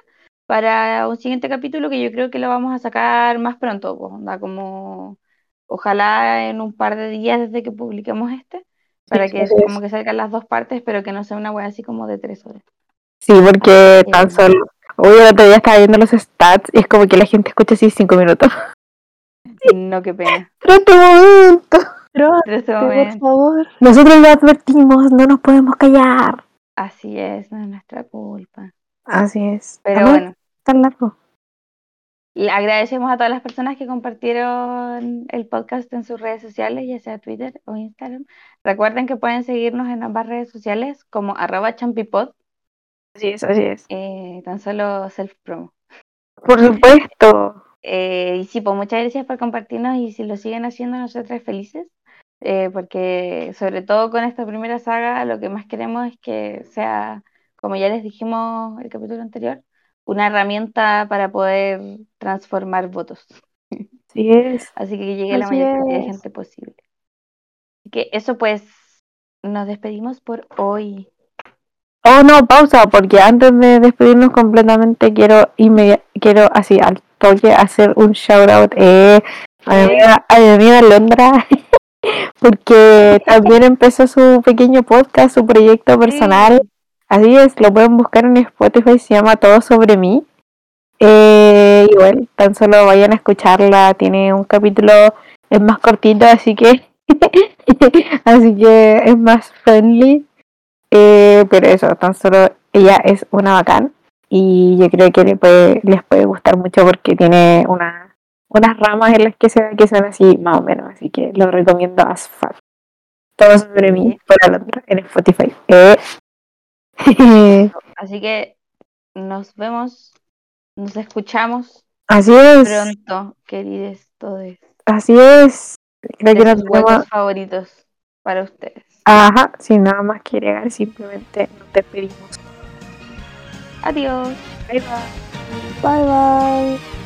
para un siguiente capítulo que yo creo que lo vamos a sacar más pronto, pues, como ojalá en un par de días desde que publiquemos este, para que como que salgan las dos partes, pero que no sea una wea así como de tres horas. Sí, porque tan Eh. solo. Hoy el otro día estaba viendo los stats y es como que la gente escucha así cinco minutos. No, qué pena. Pero este momento. Este por favor. Nosotros lo advertimos, no nos podemos callar. así es, no es nuestra culpa. Así es. Pero Además, bueno. tan largo. Agradecemos a todas las personas que compartieron el podcast en sus redes sociales, ya sea Twitter o Instagram. Recuerden que pueden seguirnos en ambas redes sociales como arroba champipod, Así es, así es. eh, tan solo self-promo. Por supuesto. Eh, y sí, pues muchas gracias por compartirnos y si lo siguen haciendo nosotras felices, eh, porque sobre todo con esta primera saga lo que más queremos es que sea, como ya les dijimos el capítulo anterior, una herramienta para poder transformar votos. Así es. Así que llegue la mayor cantidad de gente posible. Así que eso pues, nos despedimos por hoy. Oh no, pausa, porque antes de despedirnos completamente quiero quiero así al toque hacer un shout out eh, a mi amiga, a mi amiga Londra porque también empezó su pequeño podcast, su proyecto personal. Así es, lo pueden buscar en Spotify, se llama Todo sobre mí. Eh, igual, tan solo vayan a escucharla, tiene un capítulo, es más cortito, así que así que es más friendly. Eh, pero eso, tan solo ella es una bacán y yo creo que le puede, les puede gustar mucho porque tiene una, unas ramas en las que se que son así más o menos, así que lo recomiendo as fuck. Todo sobre mí por Alondra en Spotify. Eh. Así que nos vemos, nos escuchamos así es, pronto, queridos todos. así es. Creo que De sus huecos favoritos para ustedes. Ajá, sin nada más que agregar, simplemente nos despedimos. Adiós. Bye bye. Bye bye.